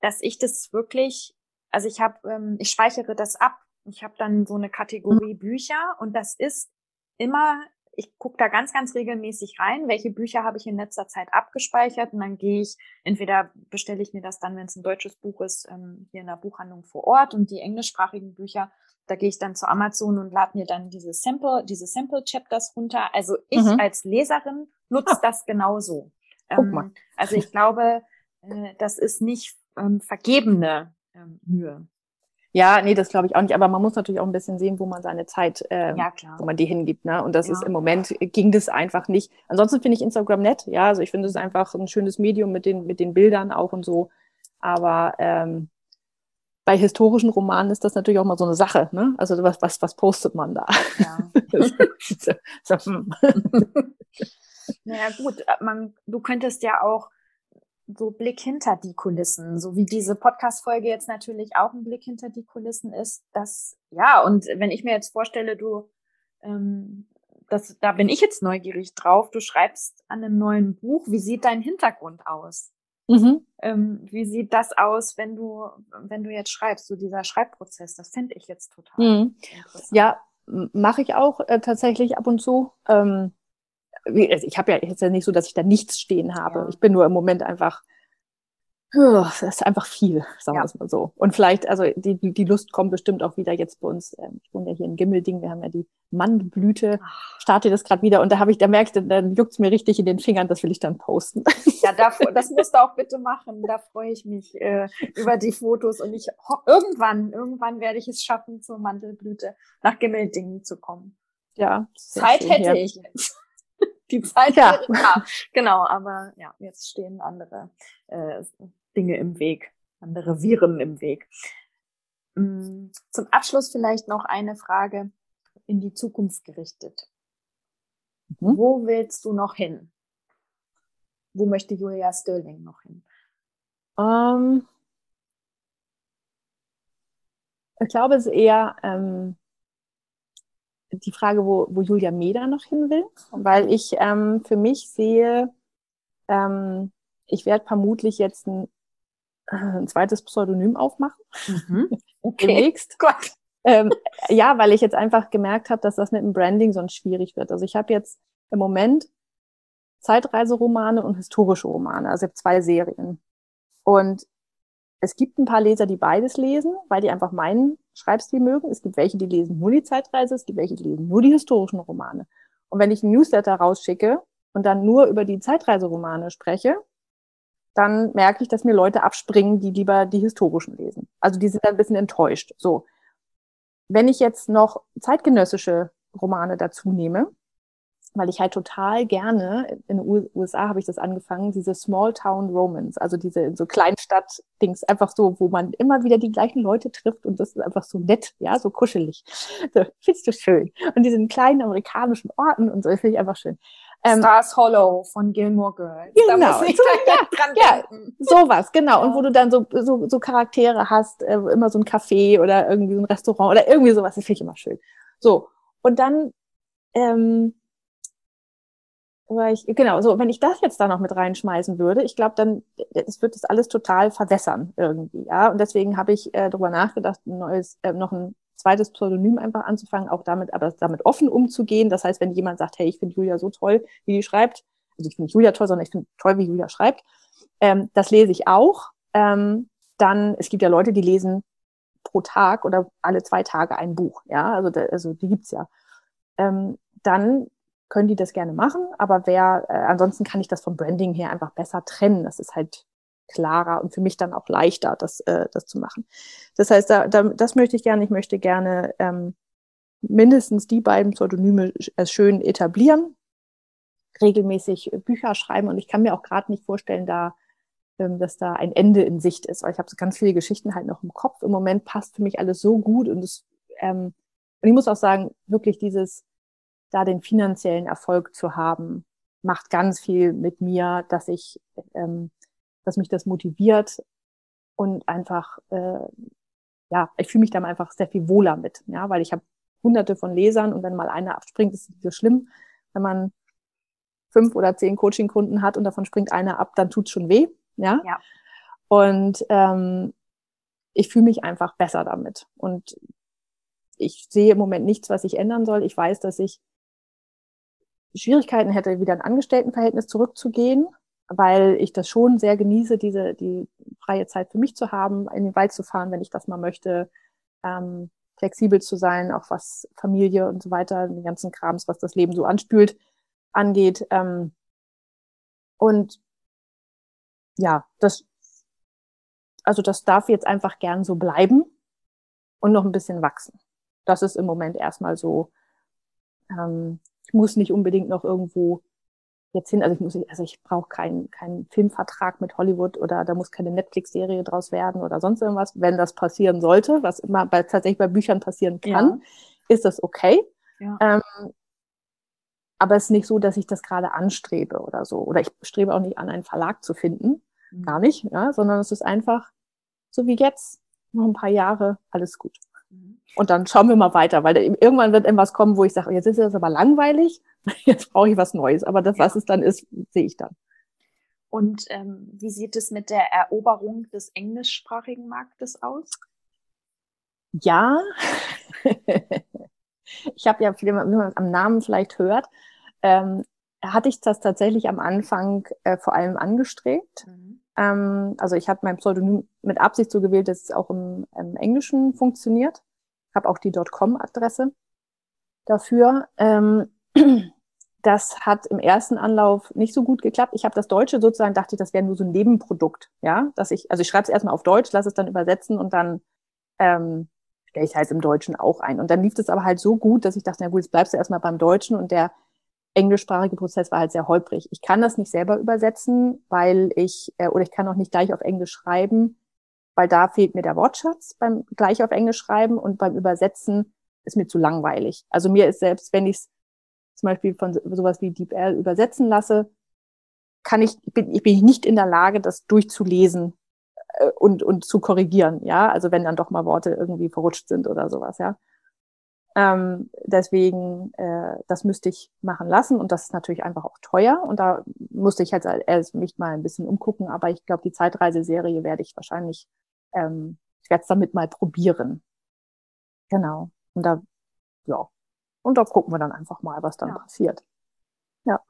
dass ich das wirklich, also ich habe, ähm, ich speichere das ab. Ich habe dann so eine Kategorie mhm. Bücher und das ist immer ich gucke da ganz, ganz regelmäßig rein, welche Bücher habe ich in letzter Zeit abgespeichert und dann gehe ich, entweder bestelle ich mir das dann, wenn es ein deutsches Buch ist, ähm, hier in der Buchhandlung vor Ort und die englischsprachigen Bücher, da gehe ich dann zu Amazon und lade mir dann diese Sample, diese Sample Chapters runter. Also ich mhm. als Leserin nutze ah. das genauso. Ähm, also ich glaube, äh, das ist nicht ähm, vergebene ähm, Mühe. Ja, nee, das glaube ich auch nicht. Aber man muss natürlich auch ein bisschen sehen, wo man seine Zeit, äh, ja, wo man die hingibt. Ne? Und das ja. ist im Moment ging das einfach nicht. Ansonsten finde ich Instagram nett. Ja, also ich finde es einfach ein schönes Medium mit den mit den Bildern auch und so. Aber ähm, bei historischen Romanen ist das natürlich auch mal so eine Sache. Ne? Also was was was postet man da? Ja. so, hm. naja gut, man, du könntest ja auch so Blick hinter die Kulissen, so wie diese Podcast-Folge jetzt natürlich auch ein Blick hinter die Kulissen ist, dass, ja, und wenn ich mir jetzt vorstelle, du, ähm, das, da bin ich jetzt neugierig drauf, du schreibst an einem neuen Buch, wie sieht dein Hintergrund aus? Mhm. Ähm, wie sieht das aus, wenn du, wenn du jetzt schreibst, so dieser Schreibprozess, das finde ich jetzt total mhm. Ja, mache ich auch äh, tatsächlich ab und zu. Ähm, ich habe ja jetzt ja nicht so, dass ich da nichts stehen habe. Ja. Ich bin nur im Moment einfach, das ist einfach viel, sagen wir es mal so. Und vielleicht, also die, die Lust kommt bestimmt auch wieder jetzt bei uns. Ähm, ich wohne ja hier in Gimmelding, wir haben ja die Mandelblüte, starte das gerade wieder und da habe ich, da merkte, dann juckt's mir richtig in den Fingern, das will ich dann posten. Ja, davor, das musst du auch bitte machen. Da freue ich mich äh, über die Fotos und ich irgendwann, irgendwann werde ich es schaffen, zur Mandelblüte nach Gimmeldingen zu kommen. Ja. Zeit hätte ich jetzt die Zeit ja. da. Genau, aber ja, jetzt stehen andere äh, Dinge im Weg, andere Viren im Weg. Mm, zum Abschluss vielleicht noch eine Frage in die Zukunft gerichtet. Mhm. Wo willst du noch hin? Wo möchte Julia Sterling noch hin? Ähm, ich glaube, es ist eher ähm, die Frage, wo, wo Julia Meder noch hin will, weil ich ähm, für mich sehe, ähm, ich werde vermutlich jetzt ein, äh, ein zweites Pseudonym aufmachen. Mhm. Okay. Demnächst. Gott. Ähm, ja, weil ich jetzt einfach gemerkt habe, dass das mit dem Branding sonst schwierig wird. Also ich habe jetzt im Moment Zeitreiseromane und historische Romane, also ich habe zwei Serien. Und es gibt ein paar Leser, die beides lesen, weil die einfach meinen Schreibstil mögen. Es gibt welche, die lesen nur die Zeitreise, es gibt welche, die lesen nur die historischen Romane. Und wenn ich ein Newsletter rausschicke und dann nur über die Zeitreiseromane spreche, dann merke ich, dass mir Leute abspringen, die lieber die historischen lesen. Also die sind ein bisschen enttäuscht. So. Wenn ich jetzt noch zeitgenössische Romane dazu nehme, weil ich halt total gerne, in den USA habe ich das angefangen, diese Small Town Romans, also diese so Kleinstadt-Dings, einfach so, wo man immer wieder die gleichen Leute trifft und das ist einfach so nett, ja, so kuschelig. So, findest du schön. Und diesen kleinen amerikanischen Orten und so, finde ich einfach schön. Ähm, Stars Hollow von Gilmore Girls. Genau. Da muss ich so, ja, dran ja, sowas, genau. Und wo du dann so, so, so Charaktere hast, äh, immer so ein Café oder irgendwie so ein Restaurant oder irgendwie sowas, das finde ich immer schön. So. Und dann, ähm, weil ich, genau, so, wenn ich das jetzt da noch mit reinschmeißen würde, ich glaube, dann, es wird das alles total verwässern irgendwie, ja. Und deswegen habe ich äh, darüber nachgedacht, ein neues, äh, noch ein zweites Pseudonym einfach anzufangen, auch damit, aber damit offen umzugehen. Das heißt, wenn jemand sagt, hey, ich finde Julia so toll, wie die schreibt, also ich finde Julia toll, sondern ich finde toll, wie Julia schreibt, ähm, das lese ich auch. Ähm, dann, es gibt ja Leute, die lesen pro Tag oder alle zwei Tage ein Buch, ja, also, da, also die gibt's ja. Ähm, dann können die das gerne machen, aber wer, äh, ansonsten kann ich das vom Branding her einfach besser trennen. Das ist halt klarer und für mich dann auch leichter, das, äh, das zu machen. Das heißt, da, da, das möchte ich gerne. Ich möchte gerne ähm, mindestens die beiden Pseudonyme äh, schön etablieren, regelmäßig Bücher schreiben und ich kann mir auch gerade nicht vorstellen, da ähm, dass da ein Ende in Sicht ist, weil ich habe so ganz viele Geschichten halt noch im Kopf. Im Moment passt für mich alles so gut und es ähm, und ich muss auch sagen, wirklich dieses da den finanziellen Erfolg zu haben, macht ganz viel mit mir, dass ich, ähm, dass mich das motiviert und einfach, äh, ja, ich fühle mich dann einfach sehr viel wohler mit, ja, weil ich habe hunderte von Lesern und wenn mal einer abspringt, ist es nicht so schlimm. Wenn man fünf oder zehn Coaching-Kunden hat und davon springt einer ab, dann tut's schon weh, ja. ja. Und ähm, ich fühle mich einfach besser damit. Und ich sehe im Moment nichts, was ich ändern soll. Ich weiß, dass ich Schwierigkeiten hätte, wieder ein Angestelltenverhältnis zurückzugehen, weil ich das schon sehr genieße, diese die freie Zeit für mich zu haben, in den Wald zu fahren, wenn ich das mal möchte, ähm, flexibel zu sein, auch was Familie und so weiter, den ganzen Krams, was das Leben so anspült, angeht. Ähm, und ja, das, also das darf jetzt einfach gern so bleiben und noch ein bisschen wachsen. Das ist im Moment erstmal so. Ähm, ich muss nicht unbedingt noch irgendwo jetzt hin, also ich muss, also ich brauche keinen keinen Filmvertrag mit Hollywood oder da muss keine Netflix-Serie draus werden oder sonst irgendwas. Wenn das passieren sollte, was immer bei, tatsächlich bei Büchern passieren kann, ja. ist das okay. Ja. Ähm, aber es ist nicht so, dass ich das gerade anstrebe oder so. Oder ich strebe auch nicht an, einen Verlag zu finden. Mhm. Gar nicht, ja, sondern es ist einfach so wie jetzt, noch ein paar Jahre, alles gut. Mhm. Und dann schauen wir mal weiter, weil irgendwann wird etwas kommen, wo ich sage, jetzt ist das aber langweilig, jetzt brauche ich was Neues. Aber das, ja. was es dann ist, sehe ich dann. Und ähm, wie sieht es mit der Eroberung des englischsprachigen Marktes aus? Ja, ich habe ja, wie man am Namen vielleicht hört, ähm, hatte ich das tatsächlich am Anfang äh, vor allem angestrebt. Mhm. Ähm, also ich habe mein Pseudonym mit Absicht so gewählt, dass es auch im, im Englischen funktioniert. Habe auch die .com-Adresse dafür. Ähm, das hat im ersten Anlauf nicht so gut geklappt. Ich habe das Deutsche sozusagen, dachte ich, das wäre nur so ein Nebenprodukt, ja, dass ich, also ich schreibe es erstmal auf Deutsch, lasse es dann übersetzen und dann ähm, stelle ich halt im Deutschen auch ein. Und dann lief es aber halt so gut, dass ich dachte, na gut, jetzt bleibst du erstmal beim Deutschen und der englischsprachige Prozess war halt sehr holprig. Ich kann das nicht selber übersetzen, weil ich, äh, oder ich kann auch nicht gleich auf Englisch schreiben, weil da fehlt mir der Wortschatz beim gleich auf Englisch schreiben und beim Übersetzen ist mir zu langweilig. Also mir ist selbst, wenn ich es zum Beispiel von sowas wie DeepL übersetzen lasse, kann ich, bin ich bin nicht in der Lage, das durchzulesen äh, und, und zu korrigieren, ja. Also wenn dann doch mal Worte irgendwie verrutscht sind oder sowas, ja. Ähm, deswegen, äh, das müsste ich machen lassen und das ist natürlich einfach auch teuer und da musste ich halt erst mich mal ein bisschen umgucken, aber ich glaube, die Zeitreiseserie werde ich wahrscheinlich, ähm, ich werde es damit mal probieren. Genau. Und da, ja. Und da gucken wir dann einfach mal, was dann ja. passiert. Ja.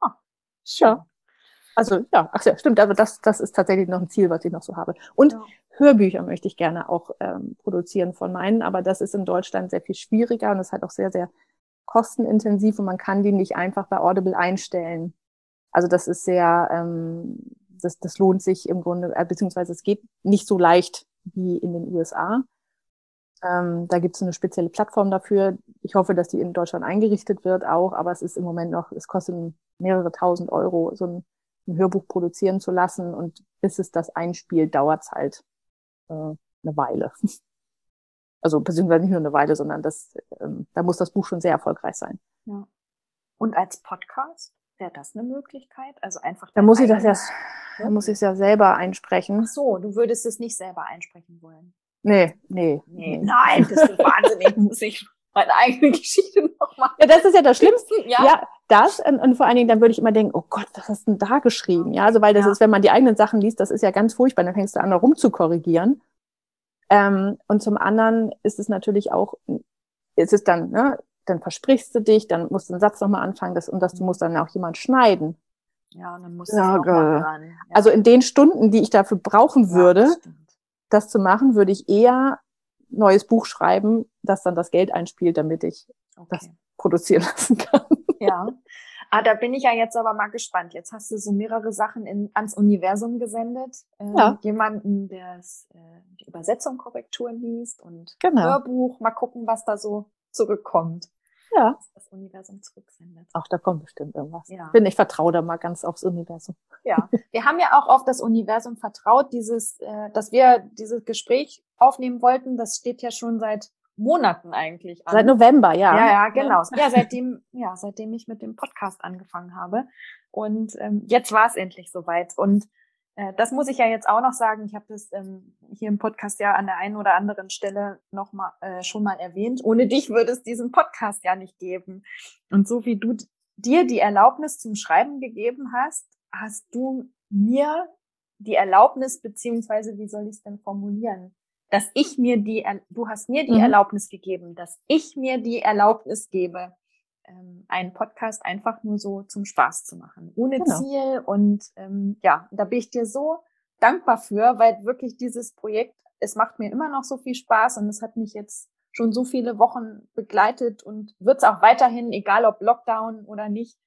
Ah, schön. Ja. Also ja, ach ja, stimmt, aber das, das ist tatsächlich noch ein Ziel, was ich noch so habe. Und ja. Hörbücher möchte ich gerne auch ähm, produzieren von meinen, aber das ist in Deutschland sehr viel schwieriger und ist halt auch sehr, sehr kostenintensiv und man kann die nicht einfach bei Audible einstellen. Also das ist sehr, ähm, das, das lohnt sich im Grunde, äh, beziehungsweise es geht nicht so leicht wie in den USA. Ähm, da gibt es eine spezielle Plattform dafür. Ich hoffe, dass die in Deutschland eingerichtet wird auch, aber es ist im Moment noch, es kostet mehrere tausend Euro, so ein ein Hörbuch produzieren zu lassen und bis es das einspielt, dauert es halt äh, eine Weile. Also beziehungsweise nicht nur eine Weile, sondern das, ähm, da muss das Buch schon sehr erfolgreich sein. Ja. Und als Podcast wäre das eine Möglichkeit? Also einfach. Da muss ich das ja, da muss ich es ja selber einsprechen. Ach so, du würdest es nicht selber einsprechen wollen. Nee, nee. nee. Nein, das ist wahnsinnig. muss ich meine eigene Geschichte nochmal. Ja, das ist ja das Schlimmste. Ja, ja das und, und, vor allen Dingen, dann würde ich immer denken, oh Gott, was hast du denn da geschrieben? Ja, also weil das ja. ist, wenn man die eigenen Sachen liest, das ist ja ganz furchtbar, dann fängst du an, da rumzukorrigieren. Ähm, und zum anderen ist es natürlich auch, ist es dann, ne, dann versprichst du dich, dann musst du den Satz nochmal anfangen, das, und das du musst dann auch jemand schneiden. Ja, und dann musst du ja. Ja. Also in den Stunden, die ich dafür brauchen würde, das, das zu machen, würde ich eher neues Buch schreiben, das dann das Geld einspielt, damit ich okay. das produzieren lassen kann. Ja. Ah, da bin ich ja jetzt aber mal gespannt. Jetzt hast du so mehrere Sachen in, ans Universum gesendet. Ähm, ja. Jemanden, der äh, die Übersetzung Korrekturen liest und genau. Hörbuch. Mal gucken, was da so zurückkommt. Ja. Was das Universum zurücksendet. Ach, da kommt bestimmt irgendwas. Ja. Bin ich vertraue da mal ganz aufs Universum. Ja. Wir haben ja auch auf das Universum vertraut, dieses, äh, dass wir dieses Gespräch aufnehmen wollten. Das steht ja schon seit Monaten eigentlich an. Seit November, ja. Ja, ja, genau. Ja, seitdem, ja, seitdem ich mit dem Podcast angefangen habe. Und ähm, jetzt war es endlich soweit. Und äh, das muss ich ja jetzt auch noch sagen. Ich habe das ähm, hier im Podcast ja an der einen oder anderen Stelle noch mal äh, schon mal erwähnt. Ohne dich würde es diesen Podcast ja nicht geben. Und so wie du dir die Erlaubnis zum Schreiben gegeben hast, hast du mir die Erlaubnis beziehungsweise wie soll ich es denn formulieren, dass ich mir die, du hast mir die mhm. Erlaubnis gegeben, dass ich mir die Erlaubnis gebe, ähm, einen Podcast einfach nur so zum Spaß zu machen, ohne genau. Ziel. Und ähm, ja, da bin ich dir so dankbar für, weil wirklich dieses Projekt, es macht mir immer noch so viel Spaß und es hat mich jetzt schon so viele Wochen begleitet und wird es auch weiterhin, egal ob Lockdown oder nicht,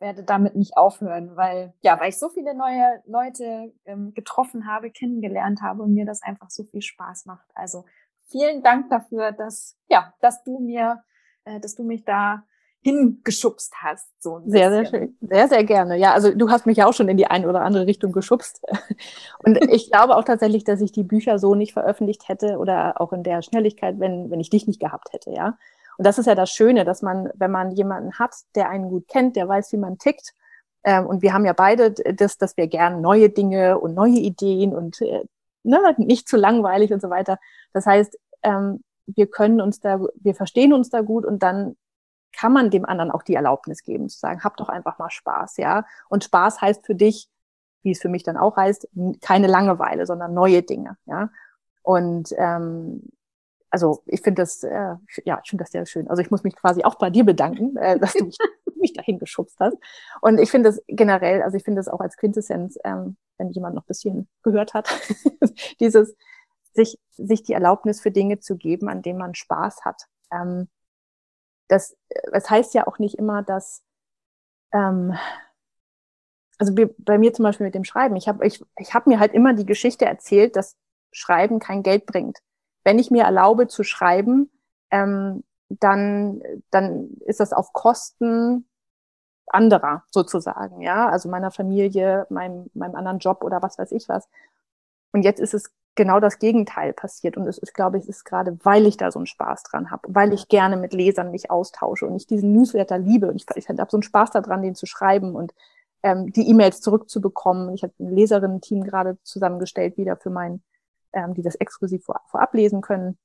werde damit nicht aufhören, weil ja, weil ich so viele neue Leute ähm, getroffen habe, kennengelernt habe und mir das einfach so viel Spaß macht. Also vielen Dank dafür, dass ja, dass du mir, äh, dass du mich da hingeschubst hast. So sehr, sehr schön. Sehr, sehr gerne. Ja, also du hast mich ja auch schon in die eine oder andere Richtung geschubst. Und ich glaube auch tatsächlich, dass ich die Bücher so nicht veröffentlicht hätte oder auch in der Schnelligkeit, wenn, wenn ich dich nicht gehabt hätte, ja. Und das ist ja das Schöne, dass man, wenn man jemanden hat, der einen gut kennt, der weiß, wie man tickt, ähm, und wir haben ja beide das, dass wir gern neue Dinge und neue Ideen und äh, ne, nicht zu langweilig und so weiter. Das heißt, ähm, wir können uns da, wir verstehen uns da gut und dann kann man dem anderen auch die Erlaubnis geben, zu sagen, hab doch einfach mal Spaß, ja. Und Spaß heißt für dich, wie es für mich dann auch heißt, keine Langeweile, sondern neue Dinge, ja. Und ähm, also ich finde das, äh, ja, ich finde das sehr schön. Also ich muss mich quasi auch bei dir bedanken, äh, dass du mich, mich dahin geschubst hast. Und ich finde das generell, also ich finde das auch als Quintessenz, ähm, wenn jemand noch bisschen gehört hat, dieses sich, sich die Erlaubnis für Dinge zu geben, an denen man Spaß hat. Ähm, das, das heißt ja auch nicht immer, dass, ähm, also bei mir zum Beispiel mit dem Schreiben, ich habe ich, ich hab mir halt immer die Geschichte erzählt, dass Schreiben kein Geld bringt. Wenn ich mir erlaube zu schreiben, ähm, dann, dann ist das auf Kosten anderer sozusagen, ja, also meiner Familie, meinem, meinem anderen Job oder was weiß ich was. Und jetzt ist es genau das Gegenteil passiert. Und es ist, glaube ich, es ist gerade, weil ich da so einen Spaß dran habe, weil ich gerne mit Lesern mich austausche und ich diesen Newsletter liebe. Und ich, ich habe so einen Spaß daran, den zu schreiben und ähm, die E-Mails zurückzubekommen. Ich habe ein Leserinnen-Team gerade zusammengestellt, wieder für mein, ähm, die das exklusiv vor, vorab lesen können,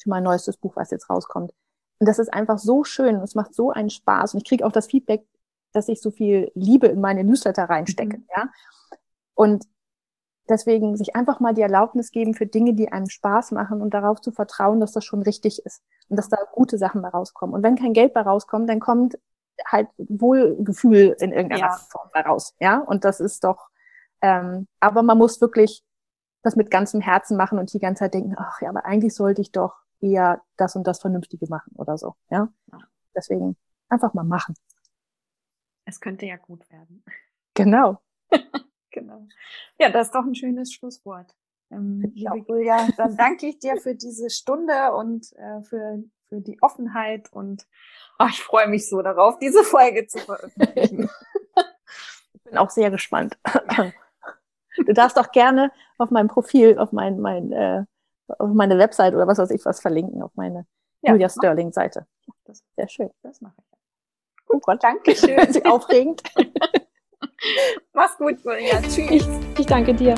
für mein neuestes Buch, was jetzt rauskommt. Und das ist einfach so schön. Es macht so einen Spaß. Und ich kriege auch das Feedback, dass ich so viel Liebe in meine Newsletter reinstecke. Mhm. Ja. Und Deswegen sich einfach mal die Erlaubnis geben für Dinge, die einem Spaß machen und darauf zu vertrauen, dass das schon richtig ist und dass da gute Sachen bei rauskommen. Und wenn kein Geld bei rauskommt, dann kommt halt Wohlgefühl in irgendeiner ja. Form bei raus. Ja, und das ist doch, ähm, aber man muss wirklich das mit ganzem Herzen machen und die ganze Zeit denken, ach ja, aber eigentlich sollte ich doch eher das und das Vernünftige machen oder so. Ja, deswegen einfach mal machen. Es könnte ja gut werden. Genau. Genau. Ja, das ist doch ein schönes Schlusswort. Ähm, liebe Julia, dann danke ich dir für diese Stunde und äh, für, für die Offenheit und oh, ich freue mich so darauf, diese Folge zu veröffentlichen. ich bin auch sehr gespannt. Du darfst auch gerne auf meinem Profil, auf mein, mein, äh, auf meine Website oder was weiß ich was verlinken, auf meine ja, Julia Sterling Seite. Das, sehr schön. Das mache ich. Gut, oh Gott, danke schön. Aufregend. Mach's gut, Julia. Tschüss. Ich, ich danke dir.